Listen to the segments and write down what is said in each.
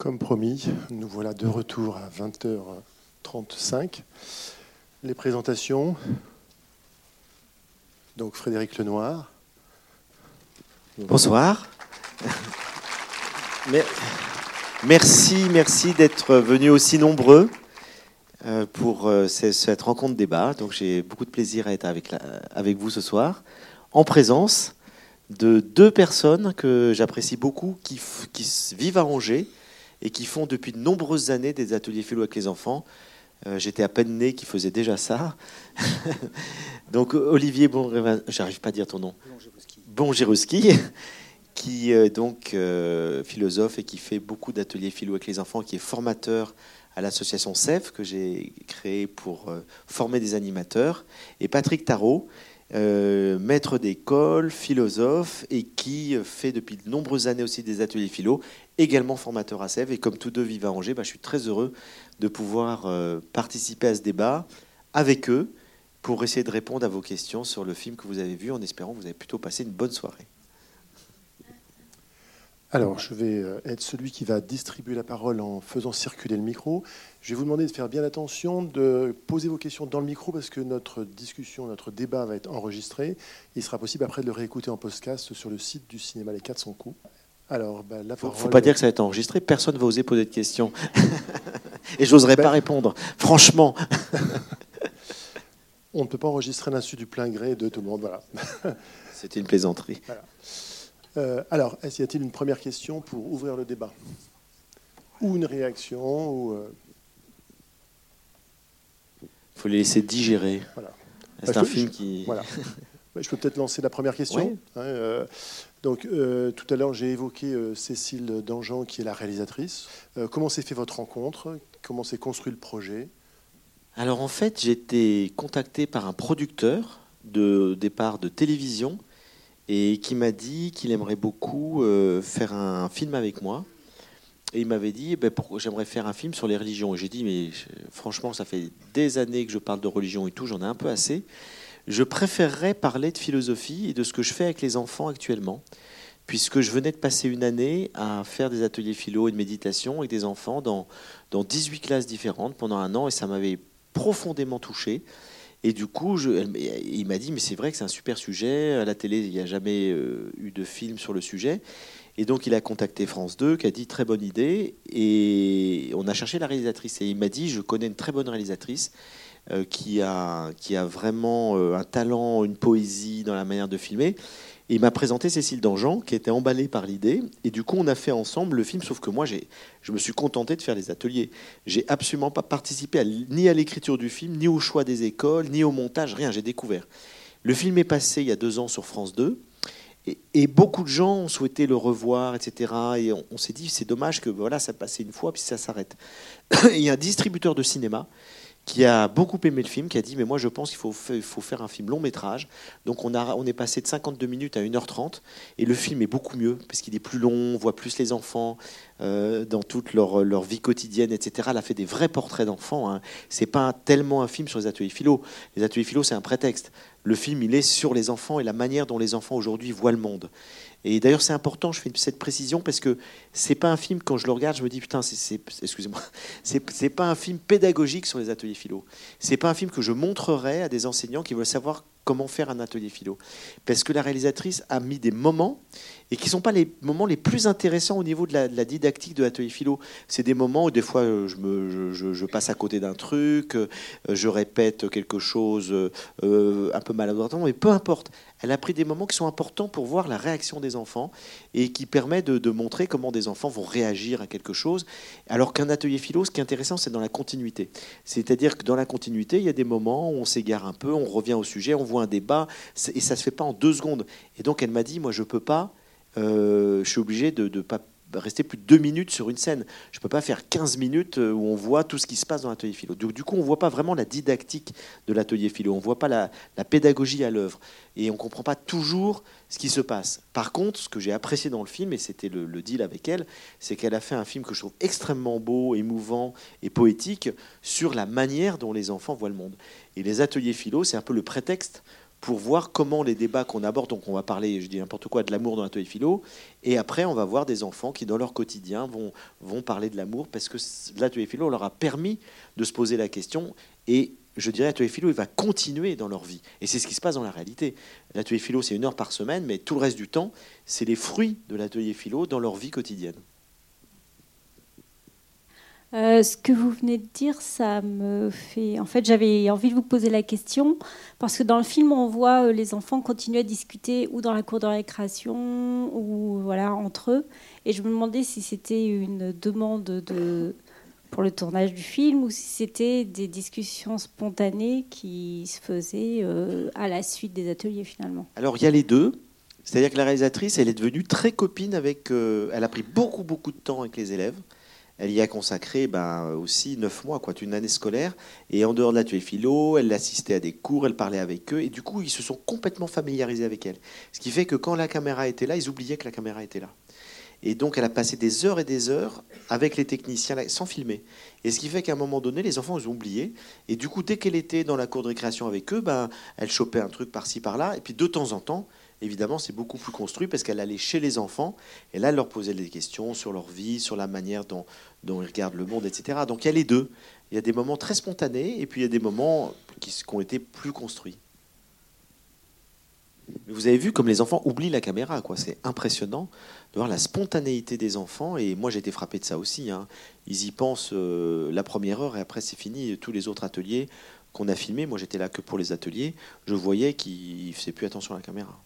Comme promis, nous voilà de retour à 20h35. Les présentations. Donc Frédéric Lenoir. Bonsoir. Merci, merci d'être venus aussi nombreux euh, pour euh, cette rencontre débat. Donc j'ai beaucoup de plaisir à être avec, vous ce soir, en présence de deux personnes que j'apprécie beaucoup, qui vivent à Angers et qui font depuis de nombreuses années des ateliers philo avec les enfants. Euh, j'étais à peine né qui faisait déjà ça. donc Olivier Bon, j'arrive pas à dire ton nom. Qui est donc euh, philosophe et qui fait beaucoup d'ateliers philo avec les enfants, qui est formateur à l'association CEF que j'ai créée pour euh, former des animateurs, et Patrick Tarot, maître d'école, philosophe, et qui fait depuis de nombreuses années aussi des ateliers philo, également formateur à Sèvres. Et comme tous deux vivent à Angers, bah, je suis très heureux de pouvoir euh, participer à ce débat avec eux pour essayer de répondre à vos questions sur le film que vous avez vu, en espérant que vous avez plutôt passé une bonne soirée. Alors, je vais euh, être celui qui va distribuer la parole en faisant circuler le micro. Je vais vous demander de faire bien attention, de poser vos questions dans le micro parce que notre discussion, notre débat va être enregistré. Il sera possible après de le réécouter en podcast sur le site du cinéma Les 400 coups. Alors, bah, la parole... Faut pas dire que ça va être enregistré. Personne ne va oser poser de questions. Et j'oserais n'oserais pas répondre. Franchement. On ne peut pas enregistrer l'insu du plein gré de tout le monde. Voilà. C'était une plaisanterie. Euh, alors, est-ce y a-t-il une première question pour ouvrir le débat? Ou une réaction ou, Il euh, faut les laisser digérer. Voilà. C'est bah, un film qui. Voilà. Bah, je peux peut-être lancer la première question. Hein, euh, donc, tout à l'heure, j'ai évoqué Cécile Dangean, qui est la réalisatrice. comment s'est fait votre rencontre? Comment s'est construit le projet? Alors, en fait, j'ai été contacté par un producteur de départ de télévision et qui m'a dit qu'il aimerait beaucoup euh, faire un film avec moi. Et il m'avait dit, ben, j'aimerais faire un film sur les religions. Et j'ai dit, mais franchement, ça fait des années que je parle de religion et tout, j'en ai un peu assez. Je préférerais parler de philosophie et de ce que je fais avec les enfants actuellement, puisque je venais de passer une année à faire des ateliers philo et de méditation avec des enfants dans, dans 18 classes différentes pendant un an, et ça m'avait profondément touché. Et du coup, il m'a dit, mais c'est vrai que c'est un super sujet. À la télé, il n'y a jamais euh, eu de film sur le sujet. Et donc, il a contacté France 2, qui a dit très bonne idée. Et on a cherché la réalisatrice. Et il m'a dit, je connais une très bonne réalisatrice euh, qui, a, qui a vraiment euh, un talent, une poésie dans la manière de filmer il m'a présenté Cécile Dangean, qui était emballée par l'idée. Et du coup, on a fait ensemble le film, sauf que moi, je me suis contenté de faire les ateliers. J'ai absolument pas participé ni à l'écriture du film, ni au choix des écoles, ni au montage, rien. J'ai découvert. Le film est passé il y a deux ans sur France 2. Et, beaucoup de gens ont souhaité le revoir, etc. Et on, s'est dit, c'est dommage que voilà, ça passait une fois, puis ça s'arrête. il y a un distributeur de cinéma qui a beaucoup aimé le film, qui a dit mais moi je pense qu'il faut, faut, faire un film long métrage. Donc on, a, on est passé de 52 minutes à 1h30 et le film est beaucoup mieux parce qu'il est plus long, on voit plus les enfants euh, dans toute leur, leur, vie quotidienne, etc. Elle a fait des vrais portraits d'enfants. Hein. C'est pas tellement un film sur les ateliers philo. Les ateliers philo c'est un prétexte. Le film il est sur les enfants et la manière dont les enfants aujourd'hui voient le monde. Et d'ailleurs, c'est important, je fais cette précision parce que c'est pas un film, quand je le regarde, je me dis putain, c'est, excusez-moi, c'est, pas un film pédagogique sur les ateliers philo. C'est pas un film que je montrerai à des enseignants qui veulent savoir comment faire un atelier philo. Parce que la réalisatrice a mis des moments et qui ne sont pas les moments les plus intéressants au niveau de la, didactique de l'atelier philo. C'est des moments où des fois euh, je, passe à côté d'un truc, euh, je répète quelque chose euh, un peu maladroitement, mais peu importe. Elle a pris des moments qui sont importants pour voir la réaction des enfants et qui permet de, montrer comment des enfants vont réagir à quelque chose. Alors qu'un atelier philo, ce qui est intéressant, c'est dans la continuité. C'est-à-dire que dans la continuité, il y a des moments où on s'égare un peu, on revient au sujet, on voit un débat, et ça se fait pas en deux secondes. Et donc elle m'a dit, moi je peux pas euh, je suis obligé de ne pas rester plus de deux minutes sur une scène. Je ne peux pas faire 15 minutes euh, où on voit tout ce qui se passe dans l'atelier philo. Du, coup, on ne voit pas vraiment la didactique de l'atelier philo, on ne voit pas la, pédagogie à l'œuvre, et on ne comprend pas toujours ce qui se passe. Par contre, ce que j'ai apprécié dans le film, et c'était le, le, deal avec elle, c'est qu'elle a fait un film que je trouve extrêmement beau, émouvant et poétique sur la manière dont les enfants voient le monde. Et les ateliers philo, c'est un peu le prétexte pour voir comment les débats qu'on aborde, donc on va parler, je dis n'importe quoi, de l'amour dans l'atelier philo, et après on va voir des enfants qui dans leur quotidien vont, vont parler de l'amour parce que l'atelier philo leur a permis de se poser la question et je dirais l'atelier philo il va continuer dans leur vie et c'est ce qui se passe dans la réalité. L'atelier philo c'est une heure par semaine mais tout le reste du temps c'est les fruits de l'atelier philo dans leur vie quotidienne. Euh, ce que vous venez de dire, ça me fait. En fait, j'avais envie de vous poser la question parce que dans le film, on voit euh, les enfants continuer à discuter ou dans la cour de récréation ou voilà entre eux. Et je me demandais si c'était une demande de pour le tournage du film ou si c'était des discussions spontanées qui se faisaient euh, à la suite des ateliers finalement. Alors il y a les deux. C'est-à-dire que la réalisatrice, elle est devenue très copine avec. elle a pris beaucoup beaucoup de temps avec les élèves. Elle y a consacré ben, aussi neuf mois, quoi, une année scolaire. Et en dehors de l'atelier philo, elle assistait à des cours, elle parlait avec eux. Et du coup, ils se sont complètement familiarisés avec elle. Ce qui fait que quand la caméra était là, ils oubliaient que la caméra était là. Et donc, elle a passé des heures et des heures avec les techniciens sans filmer. Et ce qui fait qu'à un moment donné, les enfants, ils ont oublié. Et du coup, dès qu'elle était dans la cour de récréation avec eux, ben, elle chopait un truc par-ci, par-là. Et puis, de temps en temps, évidemment, c'est beaucoup plus construit parce qu'elle allait chez les enfants et là, elle leur posait des questions sur leur vie, sur la manière dont, ils regardent le monde, etc. Donc il y a les deux. Il y a des moments très spontanés et puis il y a des moments qui, ont été plus construits. vous avez vu comme les enfants oublient la caméra, quoi. C'est impressionnant de voir la spontanéité des enfants. Et moi, j'ai été frappé de ça aussi. Hein. Ils y pensent euh, la première heure et après, c'est fini. Tous les autres ateliers qu'on a filmés, moi, j'étais là que pour les ateliers. Je voyais qu'ils ne faisaient plus attention à la caméra.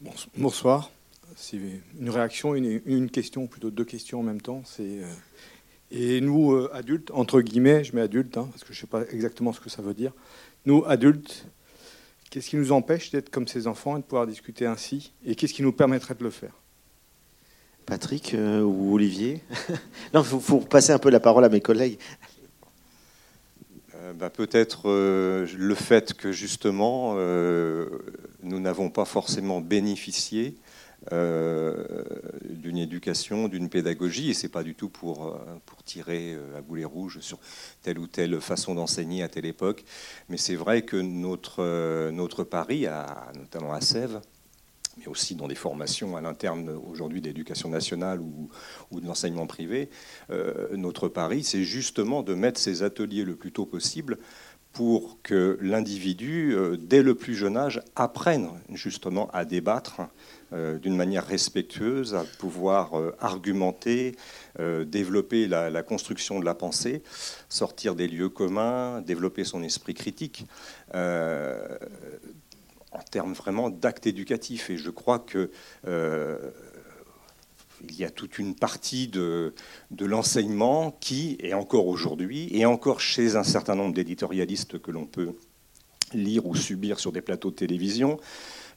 Bonsoir. C'est une réaction, une, une, question, plutôt deux questions en même temps. C'est euh, et nous euh, adultes, entre guillemets, je mets adultes hein, parce que je ne sais pas exactement ce que ça veut dire. Nous adultes, qu'est-ce qui nous empêche d'être comme ces enfants et de pouvoir discuter ainsi? Et qu'est-ce qui nous permettrait de le faire? Patrick euh, ou Olivier? Non, il faut, passer un peu la parole à mes collègues. Bah, peut-être le fait que justement nous n'avons pas forcément bénéficié euh, d'une éducation, d'une pédagogie, et c'est pas du tout pour, euh, tirer euh, à boulet rouge sur telle ou telle façon d'enseigner à telle époque, mais c'est vrai que notre, notre pari, notamment à Sèvres, mais aussi dans des formations à l'interne aujourd'hui d'éducation nationale ou, ou de l'enseignement privé, notre pari, c'est justement de mettre ces ateliers le plus tôt possible pour que l'individu, dès le plus jeune âge, apprenne justement à débattre euh, d'une manière respectueuse, à pouvoir euh, argumenter, euh, développer la, construction de la pensée, sortir des lieux communs, développer son esprit critique en termes vraiment d'actes éducatifs. Et je crois que il y a toute une partie de, de l'enseignement qui, et encore aujourd'hui, et encore chez un certain nombre d'éditorialistes que l'on peut lire ou subir sur des plateaux de télévision,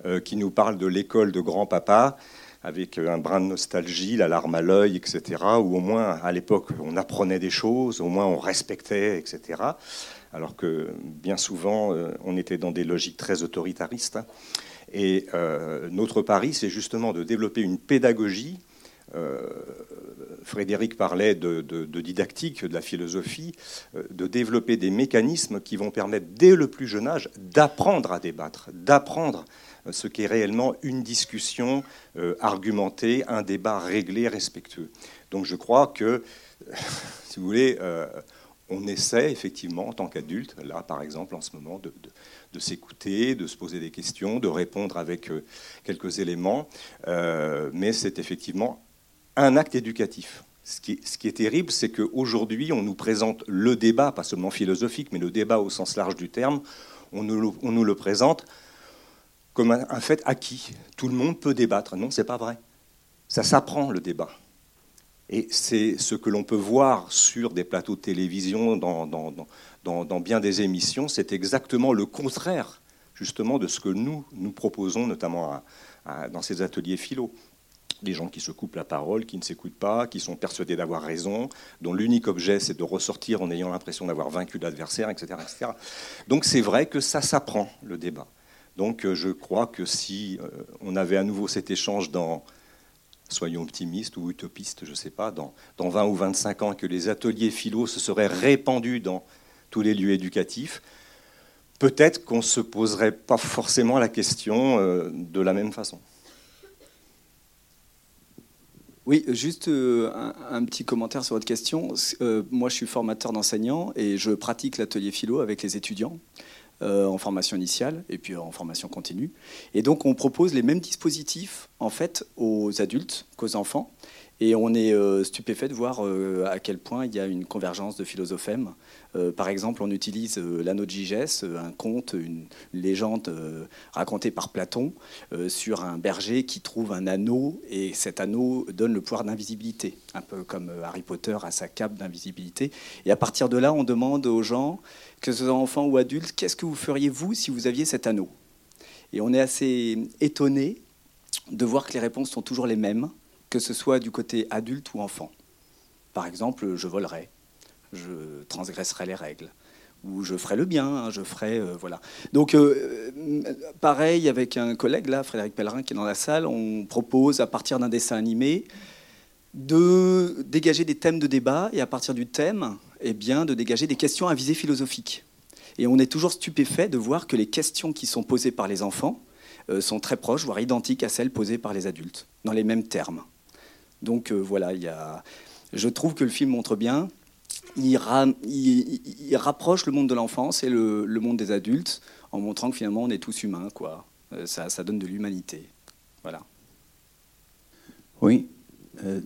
euh, qui nous parle de l'école de grand-papa, avec un brin de nostalgie, la larme à l'œil, etc., où au moins à l'époque on apprenait des choses, au moins on respectait, etc., alors que bien souvent euh, on était dans des logiques très autoritaristes. Et euh, notre pari, c'est justement de développer une pédagogie. Frédéric parlait de, didactique, de la philosophie, de développer des mécanismes qui vont permettre dès le plus jeune âge d'apprendre à débattre, d'apprendre ce qu'est réellement une discussion euh, argumentée, un débat réglé, respectueux. Donc je crois que, si vous voulez, euh, on essaie effectivement en tant qu'adulte, là par exemple en ce moment, de, s'écouter, de se poser des questions, de répondre avec euh, quelques éléments, mais c'est effectivement un acte éducatif. Ce qui, est terrible, c'est qu'aujourd'hui, on nous présente le débat, pas seulement philosophique, mais le débat au sens large du terme, on nous, le présente comme un, fait acquis. Tout le monde peut débattre. Non, c'est pas vrai. Ça s'apprend le débat. Et c'est ce que l'on peut voir sur des plateaux de télévision, dans, dans, bien des émissions, c'est exactement le contraire, justement, de ce que nous, nous proposons, notamment dans ces ateliers philo. Des gens qui se coupent la parole, qui ne s'écoutent pas, qui sont persuadés d'avoir raison, dont l'unique objet, c'est de ressortir en ayant l'impression d'avoir vaincu l'adversaire, etc.. Donc c'est vrai que ça s'apprend, le débat. Donc euh, je crois que si euh, on avait à nouveau cet échange dans, soyons optimistes ou utopistes, je ne sais pas, dans, 20 ou 25 ans, que les ateliers philo se seraient répandus dans tous les lieux éducatifs, peut-être qu'on ne se poserait pas forcément la question de la même façon. Oui, juste un, petit commentaire sur votre question. moi, je suis formateur d'enseignants et je pratique l'atelier philo avec les étudiants. Euh, en formation initiale et puis en formation continue. Et donc on propose les mêmes dispositifs en fait aux adultes qu'aux enfants. Et on est euh, stupéfait de voir euh, à quel point il y a une convergence de philosophèmes. Par exemple, on utilise l'anneau de Gigès, un conte, une légende racontée par Platon sur un berger qui trouve un anneau et cet anneau donne le pouvoir d'invisibilité, un peu comme Harry Potter a sa cape d'invisibilité. Et à partir de là, on demande aux gens que ce soit enfant ou adulte, qu'est-ce que vous feriez vous si vous aviez cet anneau? Et on est assez étonné de voir que les réponses sont toujours les mêmes, que ce soit du côté adulte ou enfant. Par exemple, je volerais, je transgresserais les règles, ou je ferais le bien, hein, je ferais euh, voilà. Donc euh, pareil avec un collègue là, Frédéric Pellerin qui est dans la salle, on propose à partir d'un dessin animé de dégager des thèmes de débat et à partir du thème, eh bien, de dégager des questions à visée philosophique. Et on est toujours stupéfait de voir que les questions qui sont posées par les enfants euh, sont très proches, voire identiques à celles posées par les adultes, dans les mêmes termes. Donc voilà, il y a... je trouve que le film montre bien, il, rapproche le monde de l'enfance et le, monde des adultes, en montrant que finalement on est tous humains, quoi. Euh, ça, donne de l'humanité. Voilà. Oui, euh,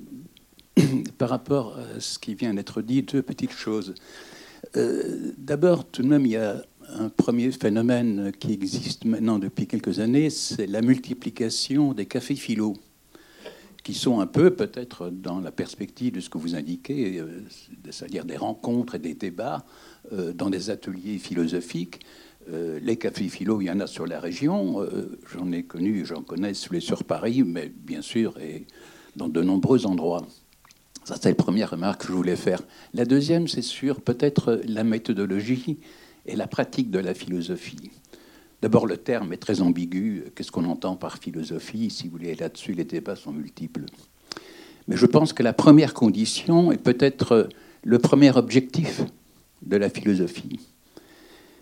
par rapport à ce qui vient d'être dit, deux petites choses. Euh, d'abord, tout de même, il y a un premier phénomène qui existe maintenant depuis quelques années, c'est la multiplication des cafés philo, qui sont un peu peut-être dans la perspective de ce que vous indiquez, euh, c'est-à-dire des rencontres et des débats dans des ateliers philosophiques. les cafés philo, il y en a sur la région. j'en ai connu, j'en connais sur Paris, mais bien sûr, et dans de nombreux endroits. Ça, c'est la première remarque que je voulais faire. La deuxième, c'est sur peut-être la méthodologie et la pratique de la philosophie. D'abord, le terme est très ambigu. Qu'est-ce qu'on entend par philosophie? Si vous voulez, là-dessus, les débats sont multiples. Mais je pense que la première condition est peut-être le premier objectif de la philosophie.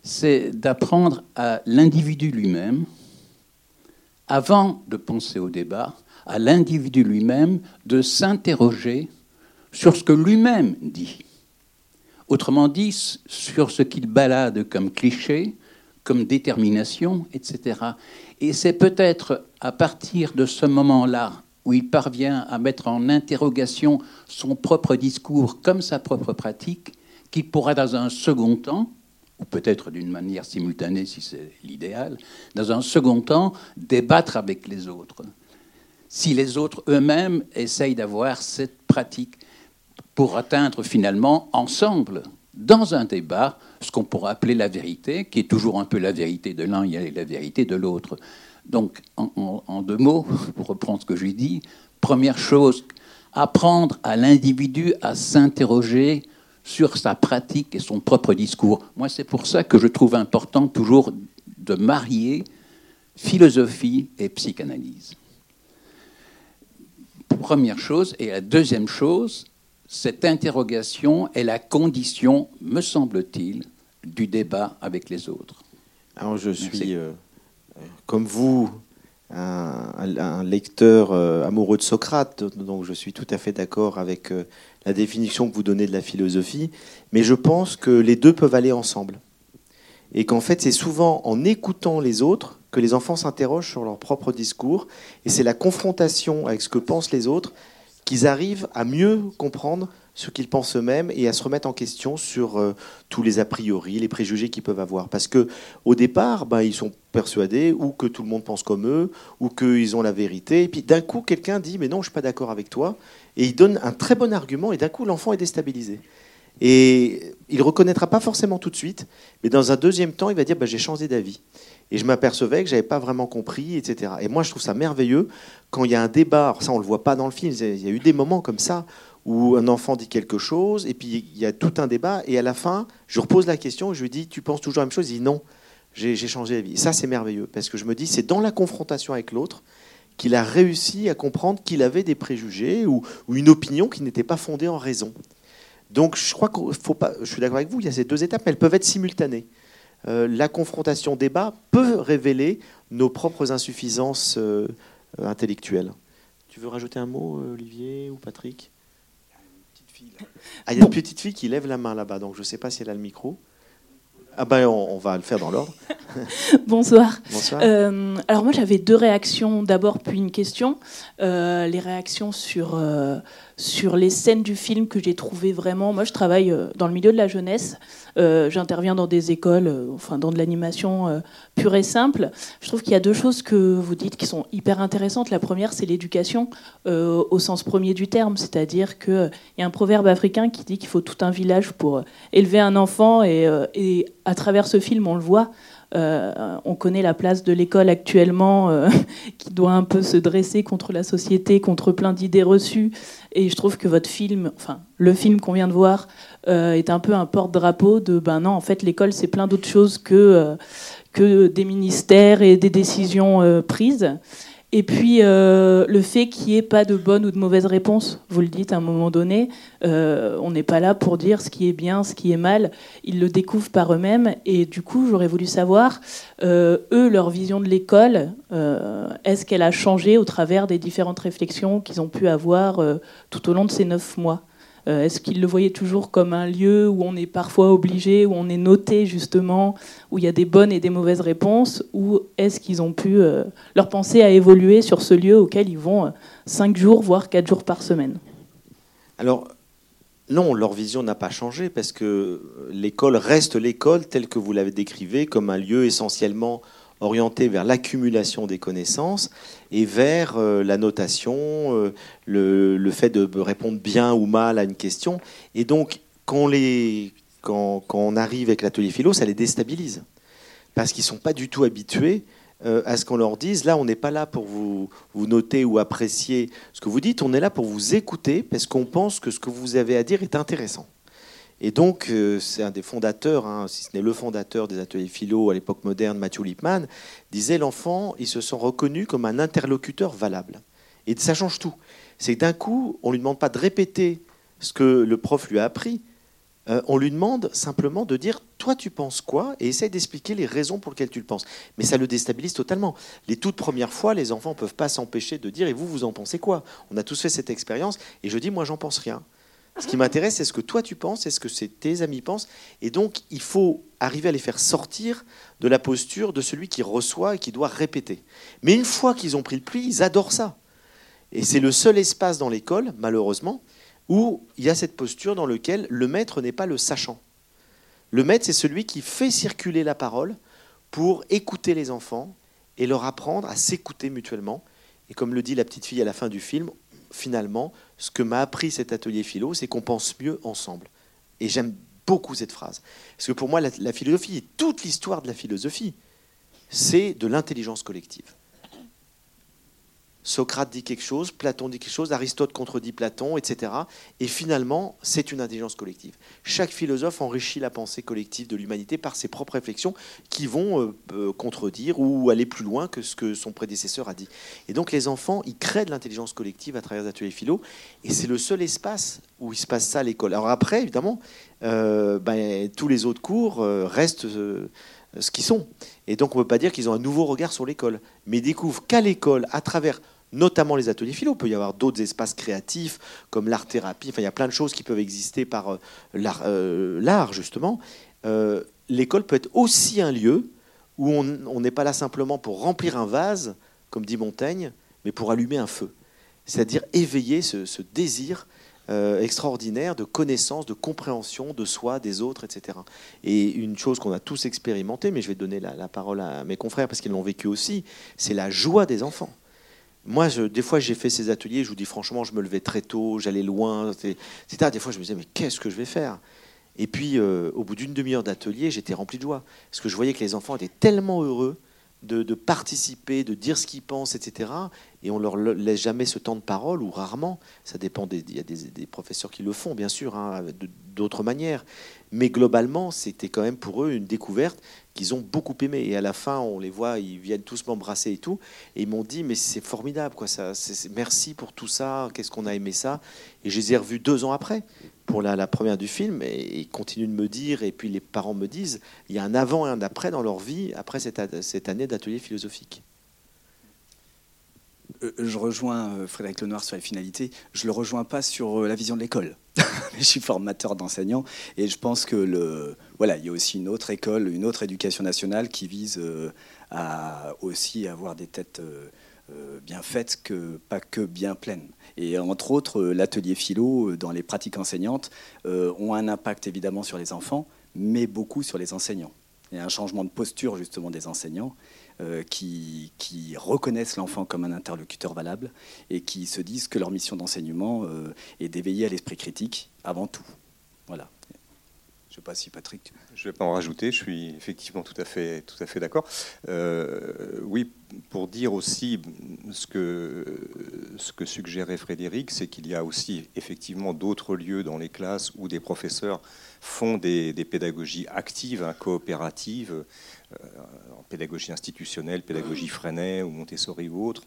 C'est d'apprendre à l'individu lui-même, avant de penser au débat, à l'individu lui-même de s'interroger sur ce que lui-même dit. Autrement dit, sur ce qu'il balade comme cliché, comme détermination, etc. Et c'est peut-être à partir de ce moment-là où il parvient à mettre en interrogation son propre discours comme sa propre pratique, qu'il pourra dans un second temps, ou peut-être d'une manière simultanée si c'est l'idéal, dans un second temps débattre avec les autres si les autres eux-mêmes essayent d'avoir cette pratique pour atteindre finalement ensemble, dans un débat, ce qu'on pourrait appeler la vérité, qui est toujours un peu la vérité de l'un et la vérité de l'autre. Donc, en, deux mots, pour reprendre ce que j'ai dit, première chose, apprendre à l'individu à s'interroger sur sa pratique et son propre discours. Moi, c'est pour ça que je trouve important toujours de marier philosophie et psychanalyse première chose. Et la deuxième chose, cette interrogation est la condition, me semble-t-il, du débat avec les autres. Alors je suis, euh, comme vous, un, lecteur euh, amoureux de Socrate, donc je suis tout à fait d'accord avec euh, la définition que vous donnez de la philosophie, mais je pense que les deux peuvent aller ensemble. Et qu'en fait, c'est souvent en écoutant les autres que les enfants s'interrogent sur leur propre discours, et c'est la confrontation avec ce que pensent les autres qu'ils arrivent à mieux comprendre ce qu'ils pensent eux-mêmes et à se remettre en question sur euh, tous les a priori, les préjugés qu'ils peuvent avoir. Parce que au départ, bah, ils sont persuadés ou que tout le monde pense comme eux, ou qu'ils ont la vérité. Et puis d'un coup, quelqu'un dit mais non, je suis pas d'accord avec toi, et il donne un très bon argument, et d'un coup, l'enfant est déstabilisé. Et il reconnaîtra pas forcément tout de suite, mais dans un deuxième temps, il va dire bah, j'ai changé d'avis. Et je m'apercevais que j'avais pas vraiment compris, etc. Et moi, je trouve ça merveilleux quand il y a un débat. Ça, on le voit pas dans le film. Il y a eu des moments comme ça où un enfant dit quelque chose, et puis il y a tout un débat, et à la fin, je repose la question, je lui dis, tu penses toujours la même chose? Il dit non, j'ai changé d'avis. Ça, c'est merveilleux, parce que je me dis, c'est dans la confrontation avec l'autre qu'il a réussi à comprendre qu'il avait des préjugés ou une opinion qui n'était pas fondée en raison. Donc, je crois qu'il faut pas. Je suis d'accord avec vous. Il y a ces deux étapes, mais elles peuvent être simultanées. euh, la confrontation débat peut révéler nos propres insuffisances euh, euh, intellectuelles. Tu veux rajouter un mot, Olivier ou Patrick? Ah, il y a une petite fille qui lève la main là-bas, donc je ne sais pas si elle a le micro. Ah ben on, va le faire dans l'ordre. Bonsoir. Bonsoir. alors moi j'avais deux réactions d'abord puis une question. les réactions sur sur les scènes du film que j'ai trouvé vraiment. Moi je travaille dans le milieu de la jeunesse euh, j'interviens dans des écoles, euh, enfin dans de l'animation euh, pure et simple. Je trouve qu'il y a deux choses que vous dites qui sont hyper intéressantes. La première, c'est l'éducation au sens premier du terme, c'est-à-dire qu'il y a un proverbe africain qui dit qu'il faut tout un village pour élever un enfant, et à travers ce film, on le voit. Euh, on connaît la place de l'école actuellement, euh, qui doit un peu se dresser contre la société, contre plein d'idées reçues. Et je trouve que votre film, enfin le film qu'on vient de voir, euh, est un peu un porte-drapeau de ben non, en fait l'école c'est plein d'autres choses que que des ministères et des décisions prises. Et puis euh, le fait qu'il n'y ait pas de bonne ou de mauvaise réponse, vous le dites à un moment donné, euh, on n'est pas là pour dire ce qui est bien, ce qui est mal, ils le découvrent par eux-mêmes. Et du coup, j'aurais voulu savoir, euh, eux, leur vision de l'école, est-ce qu'elle a changé au travers des différentes réflexions qu'ils ont pu avoir tout au long de ces neuf mois? Euh, est-ce qu'ils le voyaient toujours comme un lieu où on est parfois obligé, où on est noté justement, où il y a des bonnes et des mauvaises réponses Ou est-ce qu'ils ont pu, euh, leur pensée à évoluer sur ce lieu auquel ils vont 5 euh, jours, voire 4 jours par semaine? Alors, non, leur vision n'a pas changé parce que l'école reste l'école telle que vous l'avez décrivée, comme un lieu essentiellement orienté vers l'accumulation des connaissances et vers euh, la notation, euh, le, fait de répondre bien ou mal à une question. Et donc, quand, on arrive avec l'atelier philo, ça les déstabilise. Parce qu'ils ne sont pas du tout habitués euh, à ce qu'on leur dise, là, on n'est pas là pour vous noter ou apprécier ce que vous dites, on est là pour vous écouter parce qu'on pense que ce que vous avez à dire est intéressant. Et donc, euh, c'est un des fondateurs, hein, si ce n'est le fondateur des ateliers philo à l'époque moderne, Mathieu Lippmann, disait l'enfant, il se sent reconnu comme un interlocuteur valable. Et ça change tout. C'est que d'un coup, on ne lui demande pas de répéter ce que le prof lui a appris, euh, on lui demande simplement de dire toi tu penses quoi? Et essaye d'expliquer les raisons pour lesquelles tu le penses. Mais ça le déstabilise totalement. Les toutes premières fois, les enfants ne peuvent pas s'empêcher de dire et vous, vous en pensez quoi? On a tous fait cette expérience et je dis moi j'en pense rien. Ce qui m'intéresse, c'est ce que toi tu penses, c'est ce que tes amis pensent. Et donc, il faut arriver à les faire sortir de la posture de celui qui reçoit et qui doit répéter. Mais une fois qu'ils ont pris le pli, ils adorent ça. Et c'est le seul espace dans l'école, malheureusement, où il y a cette posture dans laquelle le maître n'est pas le sachant. Le maître, c'est celui qui fait circuler la parole pour écouter les enfants et leur apprendre à s'écouter mutuellement. Et comme le dit la petite fille à la fin du film, finalement, ce que m'a appris cet atelier philo, c'est qu'on pense mieux ensemble. Et j'aime beaucoup cette phrase. Parce que pour moi, la, philosophie, toute l'histoire de la philosophie, c'est de l'intelligence collective. Socrate dit quelque chose, Platon dit quelque chose, Aristote contredit Platon, etc. Et finalement, c'est une intelligence collective. Chaque philosophe enrichit la pensée collective de l'humanité par ses propres réflexions qui vont euh, euh, contredire ou aller plus loin que ce que son prédécesseur a dit. Et donc les enfants, ils créent de l'intelligence collective à travers les ateliers philo, et c'est le seul espace où il se passe ça à l'école. Alors après, évidemment, euh, ben, tous les autres cours restent ce qu'ils sont. Et donc on ne peut pas dire qu'ils ont un nouveau regard sur l'école, mais ils découvrent qu'à l'école, à travers notamment les ateliers philo. Il peut y avoir d'autres espaces créatifs comme l'art-thérapie. Enfin, il y a plein de choses qui peuvent exister par euh, euh, l'art, justement. Euh, l'école peut être aussi un lieu où on n'est pas là simplement pour remplir un vase, comme dit Montaigne, mais pour allumer un feu. C'est-à-dire éveiller ce, désir extraordinaire de connaissance, de compréhension de soi, des autres, etc. Et une chose qu'on a tous expérimenté, mais je vais donner la parole à mes confrères parce qu'ils l'ont vécu aussi, c'est la joie des enfants. Moi, des fois, j'ai fait ces ateliers, je vous dis franchement, je me levais très tôt, j'allais loin, etc. Des fois, je me disais, mais qu'est-ce que je vais faire? Et puis, euh, au bout d'une demi-heure d'atelier, j'étais rempli de joie. Parce que je voyais que les enfants étaient tellement heureux de, participer, de dire ce qu'ils pensent, etc. et on leur laisse jamais ce temps de parole ou rarement. Ça dépend il y a des, professeurs qui le font bien sûr, hein, d'autres manières. Mais globalement, c'était quand même pour eux une découverte qu'ils ont beaucoup aimé. Et à la fin, on les voit, ils viennent tous m'embrasser et tout. Et ils m'ont dit, mais c'est formidable, quoi. Ça, merci pour tout ça. Qu'est-ce qu'on a aimé ça. Et je les ai revus deux ans après pour la, première du film. Et ils continuent de me dire, et puis les parents me disent, il y a un avant et un après dans leur vie après cette, cette année d'atelier philosophique. Euh, je rejoins euh, Frédéric Lenoir sur les finalités. Je le rejoins pas sur euh, la vision de l'école. je suis formateur d'enseignants et je pense que le voilà, il y a aussi une autre école, une autre éducation nationale qui vise à aussi avoir des têtes bien faites que pas que bien pleines. Et entre autres, l'atelier philo dans les pratiques enseignantes ont un impact évidemment sur les enfants, mais beaucoup sur les enseignants. Il y a un changement de posture justement des enseignants euh, qui, reconnaissent l'enfant comme un interlocuteur valable et qui se disent que leur mission d'enseignement euh, est d'éveiller à l'esprit critique avant tout. Voilà. Je ne sais pas si Patrick. Je ne vais pas en rajouter. Je suis effectivement tout à fait, tout à fait d'accord. Euh, oui, pour dire aussi ce que, ce que suggérait Frédéric, c'est qu'il y a aussi effectivement d'autres lieux dans les classes où des professeurs font des, pédagogies actives, hein, coopératives, euh, en pédagogie institutionnelle, pédagogie Freinet ou Montessori ou autre.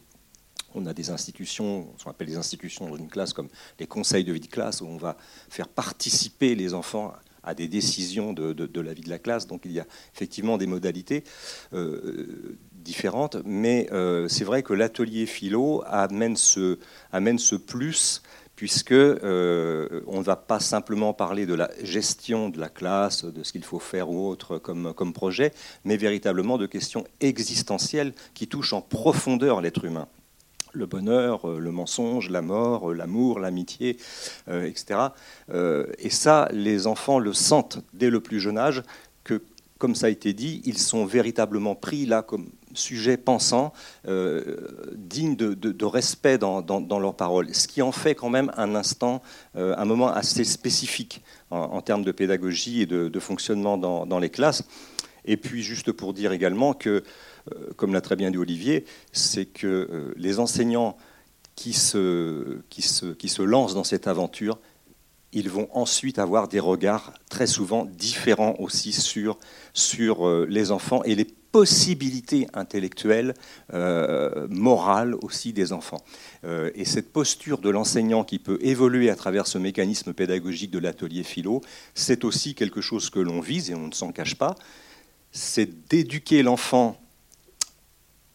On a des institutions, ce qu'on appelle des institutions dans une classe comme les conseils de vie de classe, où on va faire participer les enfants à des décisions de, la vie de la classe. Donc il y a effectivement des modalités euh, différentes, mais euh, c'est vrai que l'atelier philo amène ce, amène ce plus puisque euh, on ne va pas simplement parler de la gestion de la classe, de ce qu'il faut faire ou autre comme, comme projet, mais véritablement de questions existentielles qui touchent en profondeur l'être humain le bonheur, euh, le mensonge, la mort, euh, l'amour, l'amitié, etc. et ça, les enfants le sentent dès le plus jeune âge, que, comme ça a été dit, ils sont véritablement pris là comme sujet pensant, euh, digne de, respect dans, leurs paroles, ce qui en fait quand même un instant, euh, un moment assez spécifique en, termes de pédagogie et de, fonctionnement dans, les classes. Et puis juste pour dire également que, euh, comme l'a très bien dit Olivier, c'est que les enseignants qui se, qui, se, qui se lancent dans cette aventure, ils vont ensuite avoir des regards très souvent différents aussi sur, sur les enfants et les possibilité intellectuelle, euh, morale aussi des enfants. Euh, et cette posture de l'enseignant qui peut évoluer à travers ce mécanisme pédagogique de l'atelier philo, c'est aussi quelque chose que l'on vise et on ne s'en cache pas, c'est d'éduquer l'enfant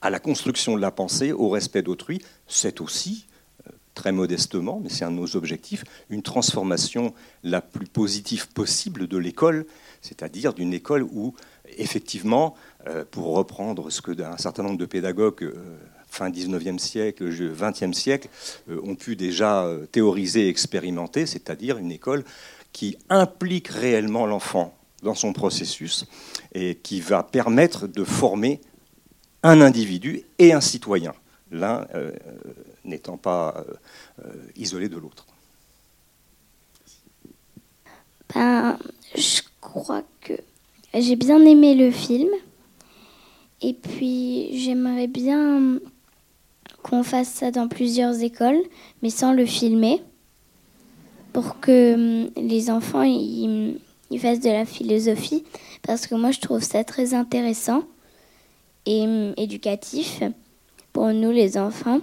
à la construction de la pensée, au respect d'autrui, c'est aussi euh, très modestement, mais c'est un de nos objectifs, une transformation la plus positive possible de l'école, c'est-à-dire d'une école où, effectivement, euh, pour reprendre ce que d'un certain nombre de pédagogues euh, fin 19e siècle, 20e siècle, ont pu déjà théoriser et expérimenter, c'est-à-dire une école qui implique réellement l'enfant dans son processus et qui va permettre de former un individu et un citoyen, l'un n'étant pas isolé de l'autre. Ben, je crois que j'ai bien aimé le film. Et puis j'aimerais bien qu'on fasse ça dans plusieurs écoles, mais sans le filmer, pour que hum, les enfants ils, fassent de la philosophie, parce que moi je trouve ça très intéressant et hum, éducatif pour nous les enfants,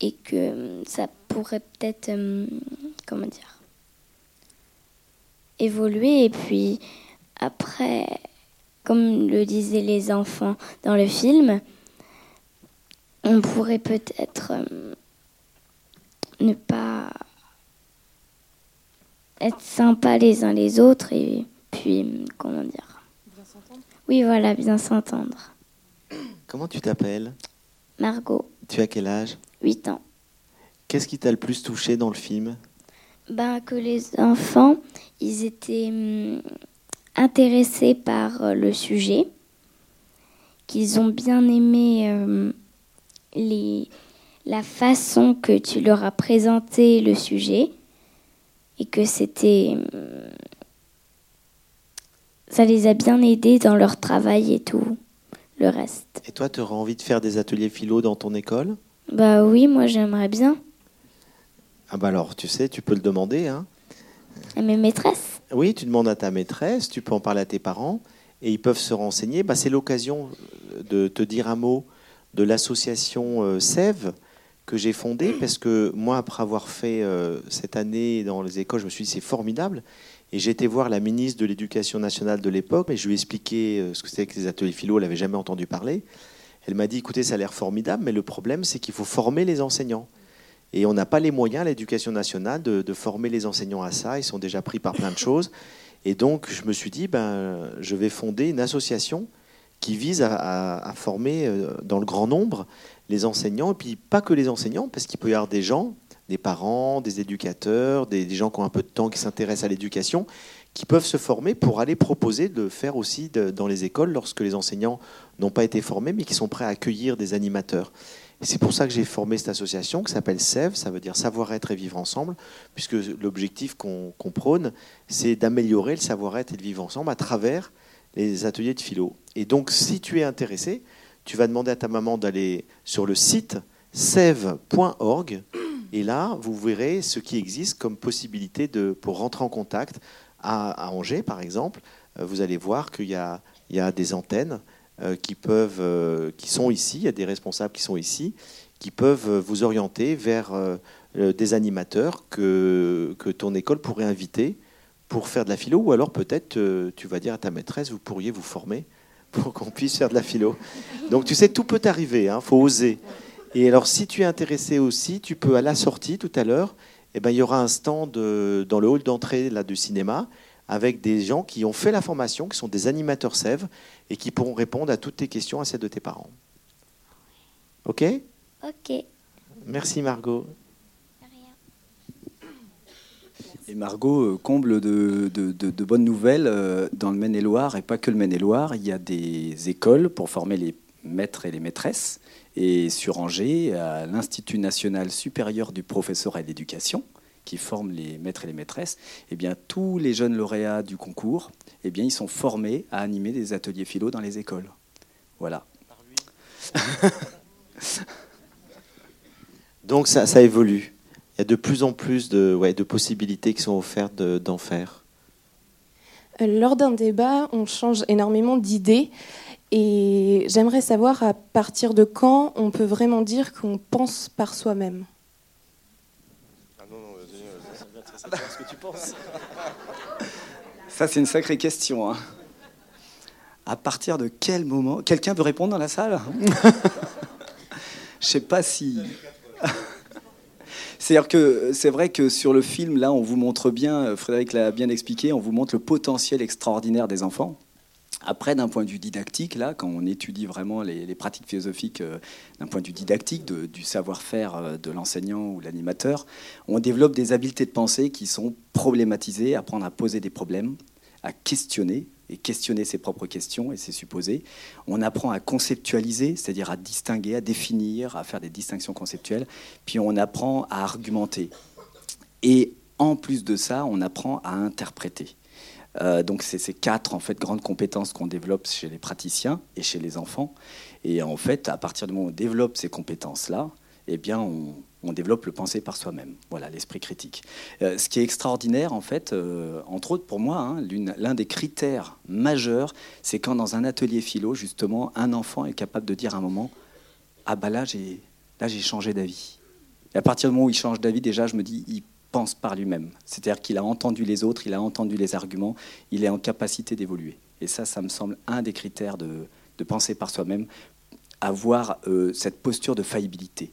et que hum, ça pourrait peut-être, comment dire, évoluer, et puis après comme le disaient les enfants dans le film, on pourrait peut-être ne pas être sympas les uns les autres et puis, comment dire Oui, voilà, bien s'entendre. Comment tu t'appelles? Margot. Tu as quel âge? 8 ans. Qu'est-ce qui t'a le plus touché dans le film? Ben, Que les enfants, ils étaient hum, intéressés par euh, le sujet, qu'ils ont bien aimé euh, les, la façon que tu leur as présenté le sujet et que c'était euh, ça les a bien aidés dans leur travail et tout le reste. Et toi, tu auras envie de faire des ateliers philo dans ton école? Bah oui, moi j'aimerais bien. Ah bah alors, tu sais, tu peux le demander. Hein. À mes maîtresses? Oui, tu demandes à ta maîtresse, tu peux en parler à tes parents, et ils peuvent se renseigner. Bah, c'est l'occasion de te dire un mot de l'association euh, Sève que j'ai fondée, parce que moi, après avoir fait euh, cette année dans les écoles, je me suis dit c'est formidable. Et j'ai été voir la ministre de l'Éducation nationale de l'époque, et je lui ai expliqué euh, ce que c'était que les ateliers philo, elle n'avait jamais entendu parler. Elle m'a dit, écoutez, ça a l'air formidable, mais le problème, c'est qu'il faut former les enseignants. Et on n'a pas les moyens, l'éducation nationale, de, former les enseignants à ça. Ils sont déjà pris par plein de choses. Et donc, je me suis dit, ben, je vais fonder une association qui vise à, à, à former euh, dans le grand nombre les enseignants, et puis pas que les enseignants, parce qu'il peut y avoir des gens, des parents, des éducateurs, des, gens qui ont un peu de temps, qui s'intéressent à l'éducation, qui peuvent se former pour aller proposer de faire aussi dans les écoles lorsque les enseignants n'ont pas été formés, mais qui sont prêts à accueillir des animateurs. C'est pour ça que j'ai formé cette association qui s'appelle SEV, ça veut dire savoir-être et vivre ensemble, puisque l'objectif qu'on qu prône, c'est d'améliorer le savoir-être et de vivre ensemble à travers les ateliers de philo. Et donc, si tu es intéressé, tu vas demander à ta maman d'aller sur le site sev.org, et là, vous verrez ce qui existe comme possibilité de, pour rentrer en contact à, Angers, par exemple. Vous allez voir qu'il y, y a des antennes qui, peuvent, qui sont ici, il y a des responsables qui sont ici, qui peuvent vous orienter vers des animateurs que, que ton école pourrait inviter pour faire de la philo, ou alors peut-être tu vas dire à ta maîtresse, vous pourriez vous former pour qu'on puisse faire de la philo. Donc tu sais, tout peut arriver, il hein, faut oser. Et alors si tu es intéressé aussi, tu peux à la sortie tout à l'heure, eh ben, il y aura un stand dans le hall d'entrée là, du cinéma avec des gens qui ont fait la formation, qui sont des animateurs sèves et qui pourront répondre à toutes tes questions, à celles de tes parents. Ok? Ok. Merci Margot. Et Margot comble de, de, de, de, bonnes nouvelles dans le Maine-et-Loire, et pas que le Maine-et-Loire. Il y a des écoles pour former les maîtres et les maîtresses. Et sur Angers, à l'Institut national supérieur du professeur et de l'éducation, qui forme les maîtres et les maîtresses, eh bien, tous les jeunes lauréats du concours, eh bien, ils sont formés à animer des ateliers philo dans les écoles. Voilà. Donc ça, ça, évolue. Il y a de plus en plus de, ouais, de possibilités qui sont offertes d'en de, faire. Lors d'un débat, on change énormément d'idées. Et j'aimerais savoir à partir de quand on peut vraiment dire qu'on pense par soi-même. Ah non, non, vas-y, vas ce que tu penses. Ça, c'est une sacrée question. Hein. À partir de quel moment Quelqu'un veut répondre dans la salle? Je sais pas si. C'est-à-dire que c'est vrai que sur le film, là, on vous montre bien, Frédéric l'a bien expliqué, on vous montre le potentiel extraordinaire des enfants. Après, d'un point de vue didactique, là, quand on étudie vraiment les, pratiques philosophiques euh, d'un point de vue didactique, du savoir-faire euh, de l'enseignant ou l'animateur, on développe des habiletés de pensée qui sont problématisées, apprendre à poser des problèmes, à questionner et questionner ses propres questions et ses supposés. On apprend à conceptualiser, c'est-à-dire à distinguer, à définir, à faire des distinctions conceptuelles. Puis on apprend à argumenter. Et en plus de ça, on apprend à interpréter. Euh, donc c'est ces quatre en fait grandes compétences qu'on développe chez les praticiens et chez les enfants. Et en fait, à partir du moment où on développe ces compétences-là, eh bien, on, développe le penser par soi-même. Voilà, l'esprit critique. Euh, ce qui est extraordinaire, en fait, euh, entre autres pour moi, hein, l'un des critères majeurs, c'est quand dans un atelier philo, justement, un enfant est capable de dire à un moment, ah bah là j'ai là j'ai changé d'avis. Et à partir du moment où il change d'avis, déjà, je me dis, il pense par lui-même. C'est-à-dire qu'il a entendu les autres, il a entendu les arguments, il est en capacité d'évoluer. Et ça, ça me semble un des critères de, penser par soi-même, avoir euh, cette posture de faillibilité.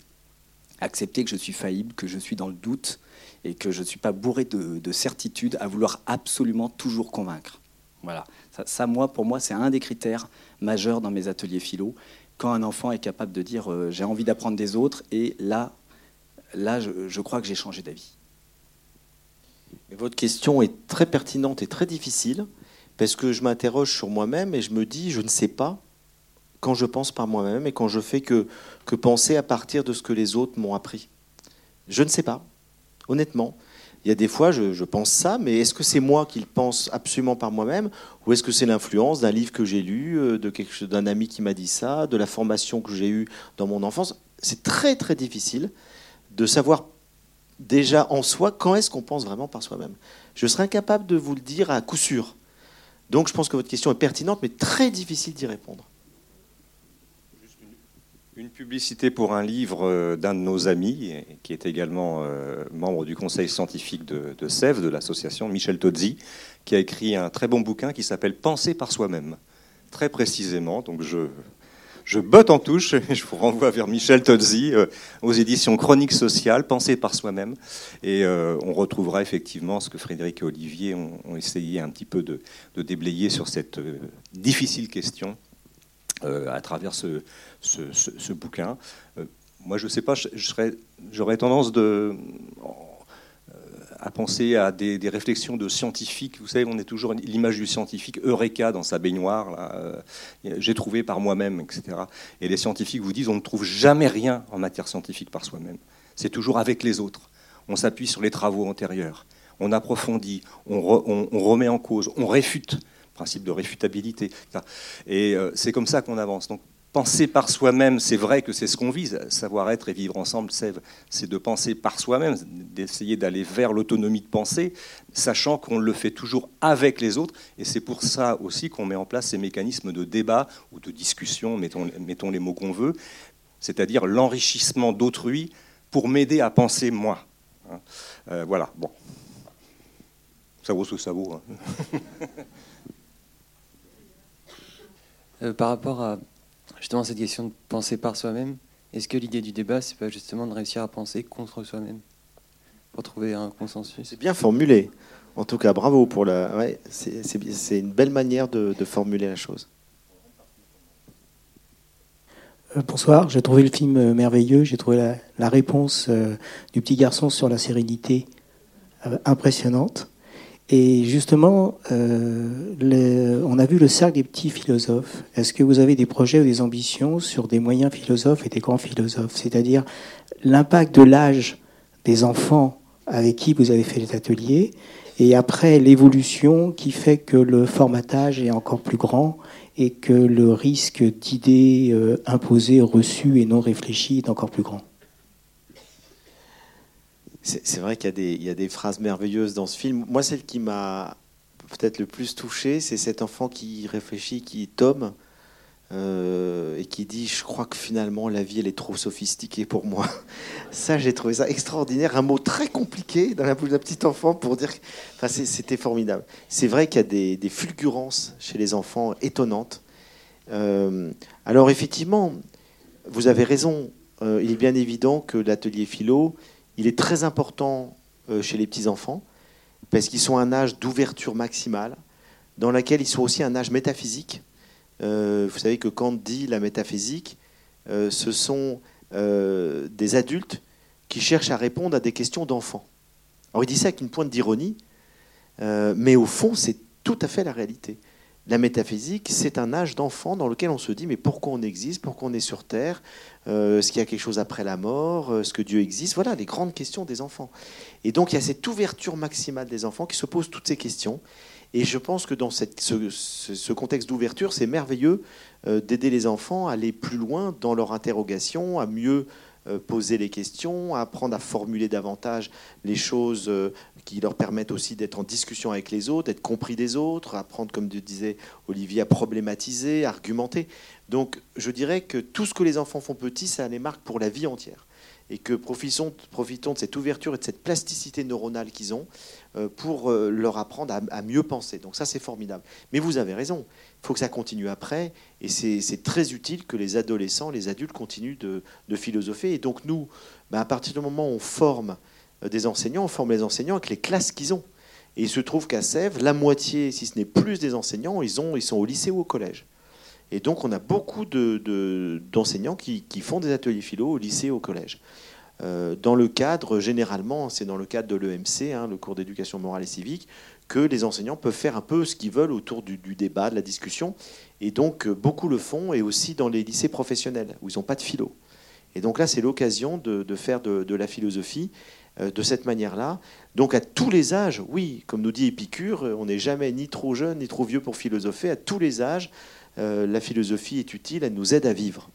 Accepter que je suis faillible, que je suis dans le doute et que je ne suis pas bourré de, de, certitude à vouloir absolument toujours convaincre. Voilà. Ça, moi, pour moi, c'est un des critères majeurs dans mes ateliers philo. Quand un enfant est capable de dire euh, j'ai envie d'apprendre des autres et là, là je crois que j'ai changé d'avis. Votre question est très pertinente et très difficile parce que je m'interroge sur moi-même et je me dis, je ne sais pas quand je pense par moi-même et quand je fais que, que penser à partir de ce que les autres m'ont appris. Je ne sais pas, honnêtement. Il y a des fois, je, je pense ça, mais est-ce que c'est moi qui le pense absolument par moi-même ou est-ce que c'est l'influence d'un livre que j'ai lu, d'un ami qui m'a dit ça, de la formation que j'ai eue dans mon enfance? C'est très très difficile de savoir déjà en soi quand est-ce qu'on pense vraiment par soi-même? Je serais incapable de vous le dire à coup sûr. Donc je pense que votre question est pertinente, mais très difficile d'y répondre. Une publicité pour un livre euh, d'un de nos amis, qui est également euh, membre du conseil scientifique de, de Sèvres, de l'association, Michel Tozzi, qui a écrit un très bon bouquin qui s'appelle Penser par soi-même. Très précisément, donc je, je botte en touche, et je vous renvoie vers Michel Tozzi euh, aux éditions Chroniques sociales, Penser par soi-même. Et on retrouvera effectivement ce que Frédéric et Olivier ont, essayé un petit peu de, déblayer sur cette difficile question à travers ce, ce, bouquin. Euh, moi, je ne sais pas, j'aurais tendance de, euh, à penser à des, réflexions de scientifiques. Vous savez, on est toujours l'image du scientifique Eureka dans sa baignoire. Euh, j'ai trouvé par moi-même, etc. Et les scientifiques vous disent on ne trouve jamais rien en matière scientifique par soi-même. C'est toujours avec les autres. On s'appuie sur les travaux antérieurs. On approfondit, on, remet en cause, on réfute principe de réfutabilité. Et c'est comme ça qu'on avance. Donc penser par soi-même, c'est vrai que c'est ce qu'on vise. Savoir être et vivre ensemble, c'est de penser par soi-même, d'essayer d'aller vers l'autonomie de pensée, sachant qu'on le fait toujours avec les autres. Et c'est pour ça aussi qu'on met en place ces mécanismes de débat ou de discussion, mettons, les mots qu'on veut, c'est-à-dire l'enrichissement d'autrui pour m'aider à penser moi. Hein. Euh, voilà, bon. Ça vaut ce que ça vaut. Hein. Euh, par rapport à justement cette question de penser par soi-même, est-ce que l'idée du débat, c'est pas justement de réussir à penser contre soi-même pour trouver un consensus? C'est bien formulé. En tout cas, bravo pour la. Ouais, c'est une belle manière de, formuler la chose. Euh, bonsoir, j'ai trouvé le film euh, merveilleux. J'ai trouvé la, réponse euh, du petit garçon sur la sérénité impressionnante. Et justement, euh, on a vu le cercle des petits philosophes. Est-ce que vous avez des projets ou des ambitions sur des moyens philosophes et des grands philosophes? C'est-à-dire l'impact de l'âge des enfants avec qui vous avez fait les ateliers et après l'évolution qui fait que le formatage est encore plus grand et que le risque d'idées euh, imposées, reçues et non réfléchies est encore plus grand. C'est vrai qu'il y, a des phrases merveilleuses dans ce film. Moi, celle qui m'a peut-être le plus touché, c'est cet enfant qui réfléchit, qui tombe euh, et qui dit Je crois que finalement la vie elle est trop sophistiquée pour moi. Ça, j'ai trouvé ça extraordinaire. Un mot très compliqué dans la bouche d'un petit enfant pour dire. Enfin, c'était formidable. C'est vrai qu'il y a des, fulgurances chez les enfants étonnantes. Euh, alors, effectivement, vous avez raison. Euh, il est bien évident que l'atelier philo il est très important euh, chez les petits-enfants, parce qu'ils sont un âge d'ouverture maximale, dans lequel ils sont aussi un âge métaphysique. Euh, vous savez que Kant dit la métaphysique, euh, ce sont des adultes qui cherchent à répondre à des questions d'enfants. Alors il dit ça avec une pointe d'ironie, mais au fond c'est tout à fait la réalité. La métaphysique, c'est un âge d'enfant dans lequel on se dit mais pourquoi on existe, pourquoi on est sur Terre, euh, est-ce qu'il y a quelque chose après la mort, est-ce que Dieu existe? Voilà les grandes questions des enfants. Et donc il y a cette ouverture maximale des enfants qui se posent toutes ces questions. Et je pense que dans ce, contexte d'ouverture, c'est merveilleux euh, d'aider les enfants à aller plus loin dans leur interrogation, à mieux euh, poser les questions, apprendre à formuler davantage les choses qui leur permettent aussi d'être en discussion avec les autres, d'être compris des autres, apprendre, comme disait Olivier, à problématiser, à argumenter. Donc je dirais que tout ce que les enfants font petits, ça les marque pour la vie entière. Et que profitons, de cette ouverture et de cette plasticité neuronale qu'ils ont euh, pour leur apprendre à mieux penser. Donc ça, c'est formidable. Mais vous avez raison il faut que ça continue après. Et c'est très utile que les adolescents, les adultes continuent de, philosopher. Et donc nous, ben, à partir du moment où on forme euh, des enseignants, on forme les enseignants avec les classes qu'ils ont. Et il se trouve qu'à Sèvres, la moitié, si ce n'est plus des enseignants, ils sont au lycée ou au collège. Et donc on a beaucoup d'enseignants qui, font des ateliers philo au lycée au collège. Euh, dans le cadre, généralement, c'est dans le cadre de l'EMC, hein, le cours d'éducation morale et civique, que les enseignants peuvent faire un peu ce qu'ils veulent autour du, débat, de la discussion. Et donc, euh, beaucoup le font, et aussi dans les lycées professionnels, où ils n'ont pas de philo. Et donc là, c'est l'occasion de, faire de, la philosophie euh, de cette manière-là. Donc à tous les âges, oui, comme nous dit Épicure, on n'est jamais ni trop jeune ni trop vieux pour philosopher. À tous les âges, la philosophie est utile, elle nous aide à vivre.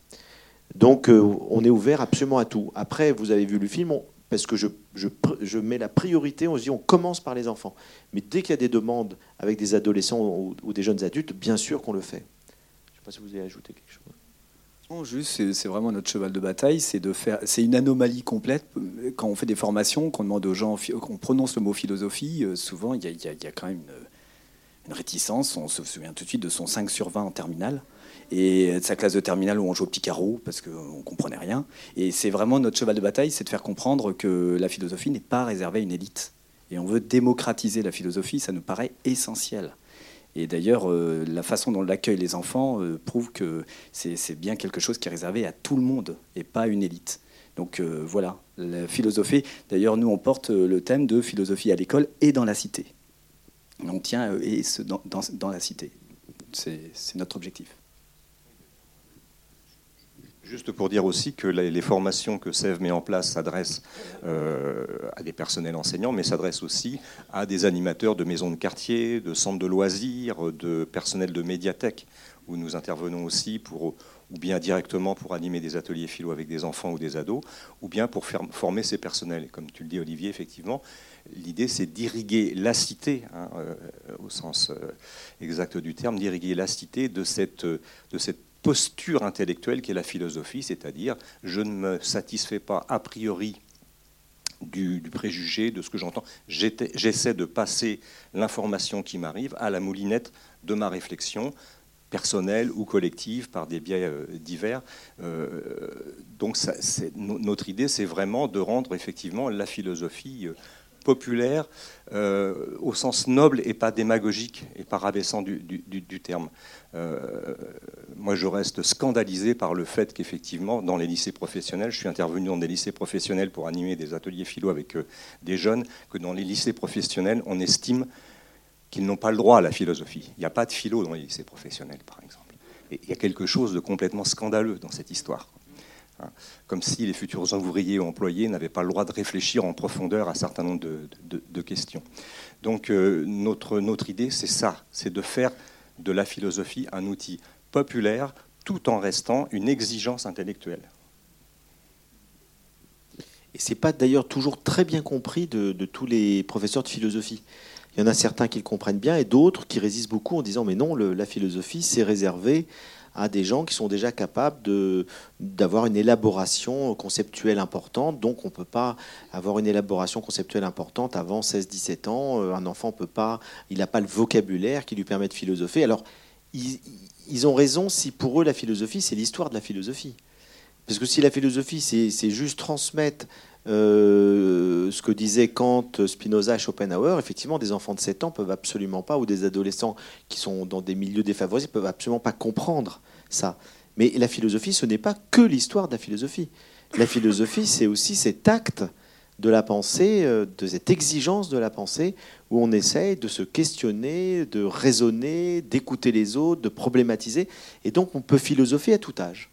Donc euh, on est ouvert absolument à tout. Après, vous avez vu le film, parce que je, je, je mets la priorité, on se dit on commence par les enfants. Mais dès qu'il y a des demandes avec des adolescents ou, des jeunes adultes, bien sûr qu'on le fait. Je ne sais pas si vous avez ajouté quelque chose. Non, juste, c'est- vraiment notre cheval de bataille, c'est de faire. C'est une anomalie complète quand on fait des formations, qu'on demande aux gens, qu'on prononce le mot philosophie. euh, souvent, il y, y a quand même une, une réticence. On se souvient tout de suite de son 5 sur 20 en terminale et de sa classe de terminale où on joue au petit carreau parce qu'on comprenait rien. Et c'est vraiment notre cheval de bataille, c'est de faire comprendre que la philosophie n'est pas réservée à une élite. Et on veut démocratiser la philosophie, ça nous paraît essentiel. Et d'ailleurs, euh, la façon dont l'accueillent les enfants euh, prouve que c'est bien quelque chose qui est réservé à tout le monde et pas à une élite. Donc euh, voilà, la philosophie. D'ailleurs, nous, on porte le thème de philosophie à l'école et dans la cité. On tient euh, et dans, dans- dans la cité. C'est notre objectif. Juste pour dire aussi que les formations que SEV met en place s'adressent euh, à des personnels enseignants, mais s'adressent aussi à des animateurs de maisons de quartier, de centres de loisirs, de personnel de médiathèque, où nous intervenons aussi pour, ou bien directement pour animer des ateliers philo avec des enfants ou des ados, ou bien pour former ces personnels. Comme tu le dis, Olivier, effectivement, l'idée c'est d'irriguer la cité, hein, euh, au sens euh, exact du terme, d'irriguer la cité de cette, posture intellectuelle qu'est la philosophie, c'est-à-dire je ne me satisfais pas a priori du, préjugé, de ce que j'entends. J'essaie de passer l'information qui m'arrive à la moulinette de ma réflexion personnelle ou collective par des biais euh, divers. Donc notre idée, c'est vraiment de rendre effectivement la philosophie populaire euh, au sens noble et pas démagogique et pas rabaissant du, terme. Euh, moi, je reste scandalisé par le fait qu'effectivement, dans les lycées professionnels, je suis intervenu dans des lycées professionnels pour animer des ateliers philo avec euh, des jeunes, que dans les lycées professionnels, on estime qu'ils n'ont pas le droit à la philosophie. Il n'y a pas de philo dans les lycées professionnels, par exemple. Il y a quelque chose de complètement scandaleux dans cette histoire. Hein. Comme si les futurs ouvriers ou employés n'avaient pas le droit de réfléchir en profondeur à un certain nombre de, questions. Donc euh, notre, notre idée, c'est ça, c'est de faire de la philosophie un outil populaire tout en restant une exigence intellectuelle. Et c'est pas d'ailleurs toujours très bien compris de, tous les professeurs de philosophie. Il y en a certains qui le comprennent bien et d'autres qui résistent beaucoup en disant mais non, la philosophie c'est réservé à des gens qui sont déjà capables d'avoir une élaboration conceptuelle importante. Donc on ne peut pas avoir une élaboration conceptuelle importante avant 16-17 ans. Euh, Un enfant peut pas, il n'a pas le vocabulaire qui lui permet de philosopher. Alors ils, ils ont raison si pour eux la philosophie c'est l'histoire de la philosophie. Parce que si la philosophie, c'est c'est juste transmettre euh, ce que disaient Kant, Spinoza Schopenhauer, effectivement, des enfants de 7 ans peuvent absolument pas, ou des adolescents qui sont dans des milieux défavorisés, peuvent absolument pas comprendre ça. Mais la philosophie, ce n'est pas que l'histoire de la philosophie. La philosophie, c'est aussi cet acte de la pensée, euh, de cette exigence de la pensée, où on essaye de se questionner, de raisonner, d'écouter les autres, de problématiser. Et donc, on peut philosopher à tout âge.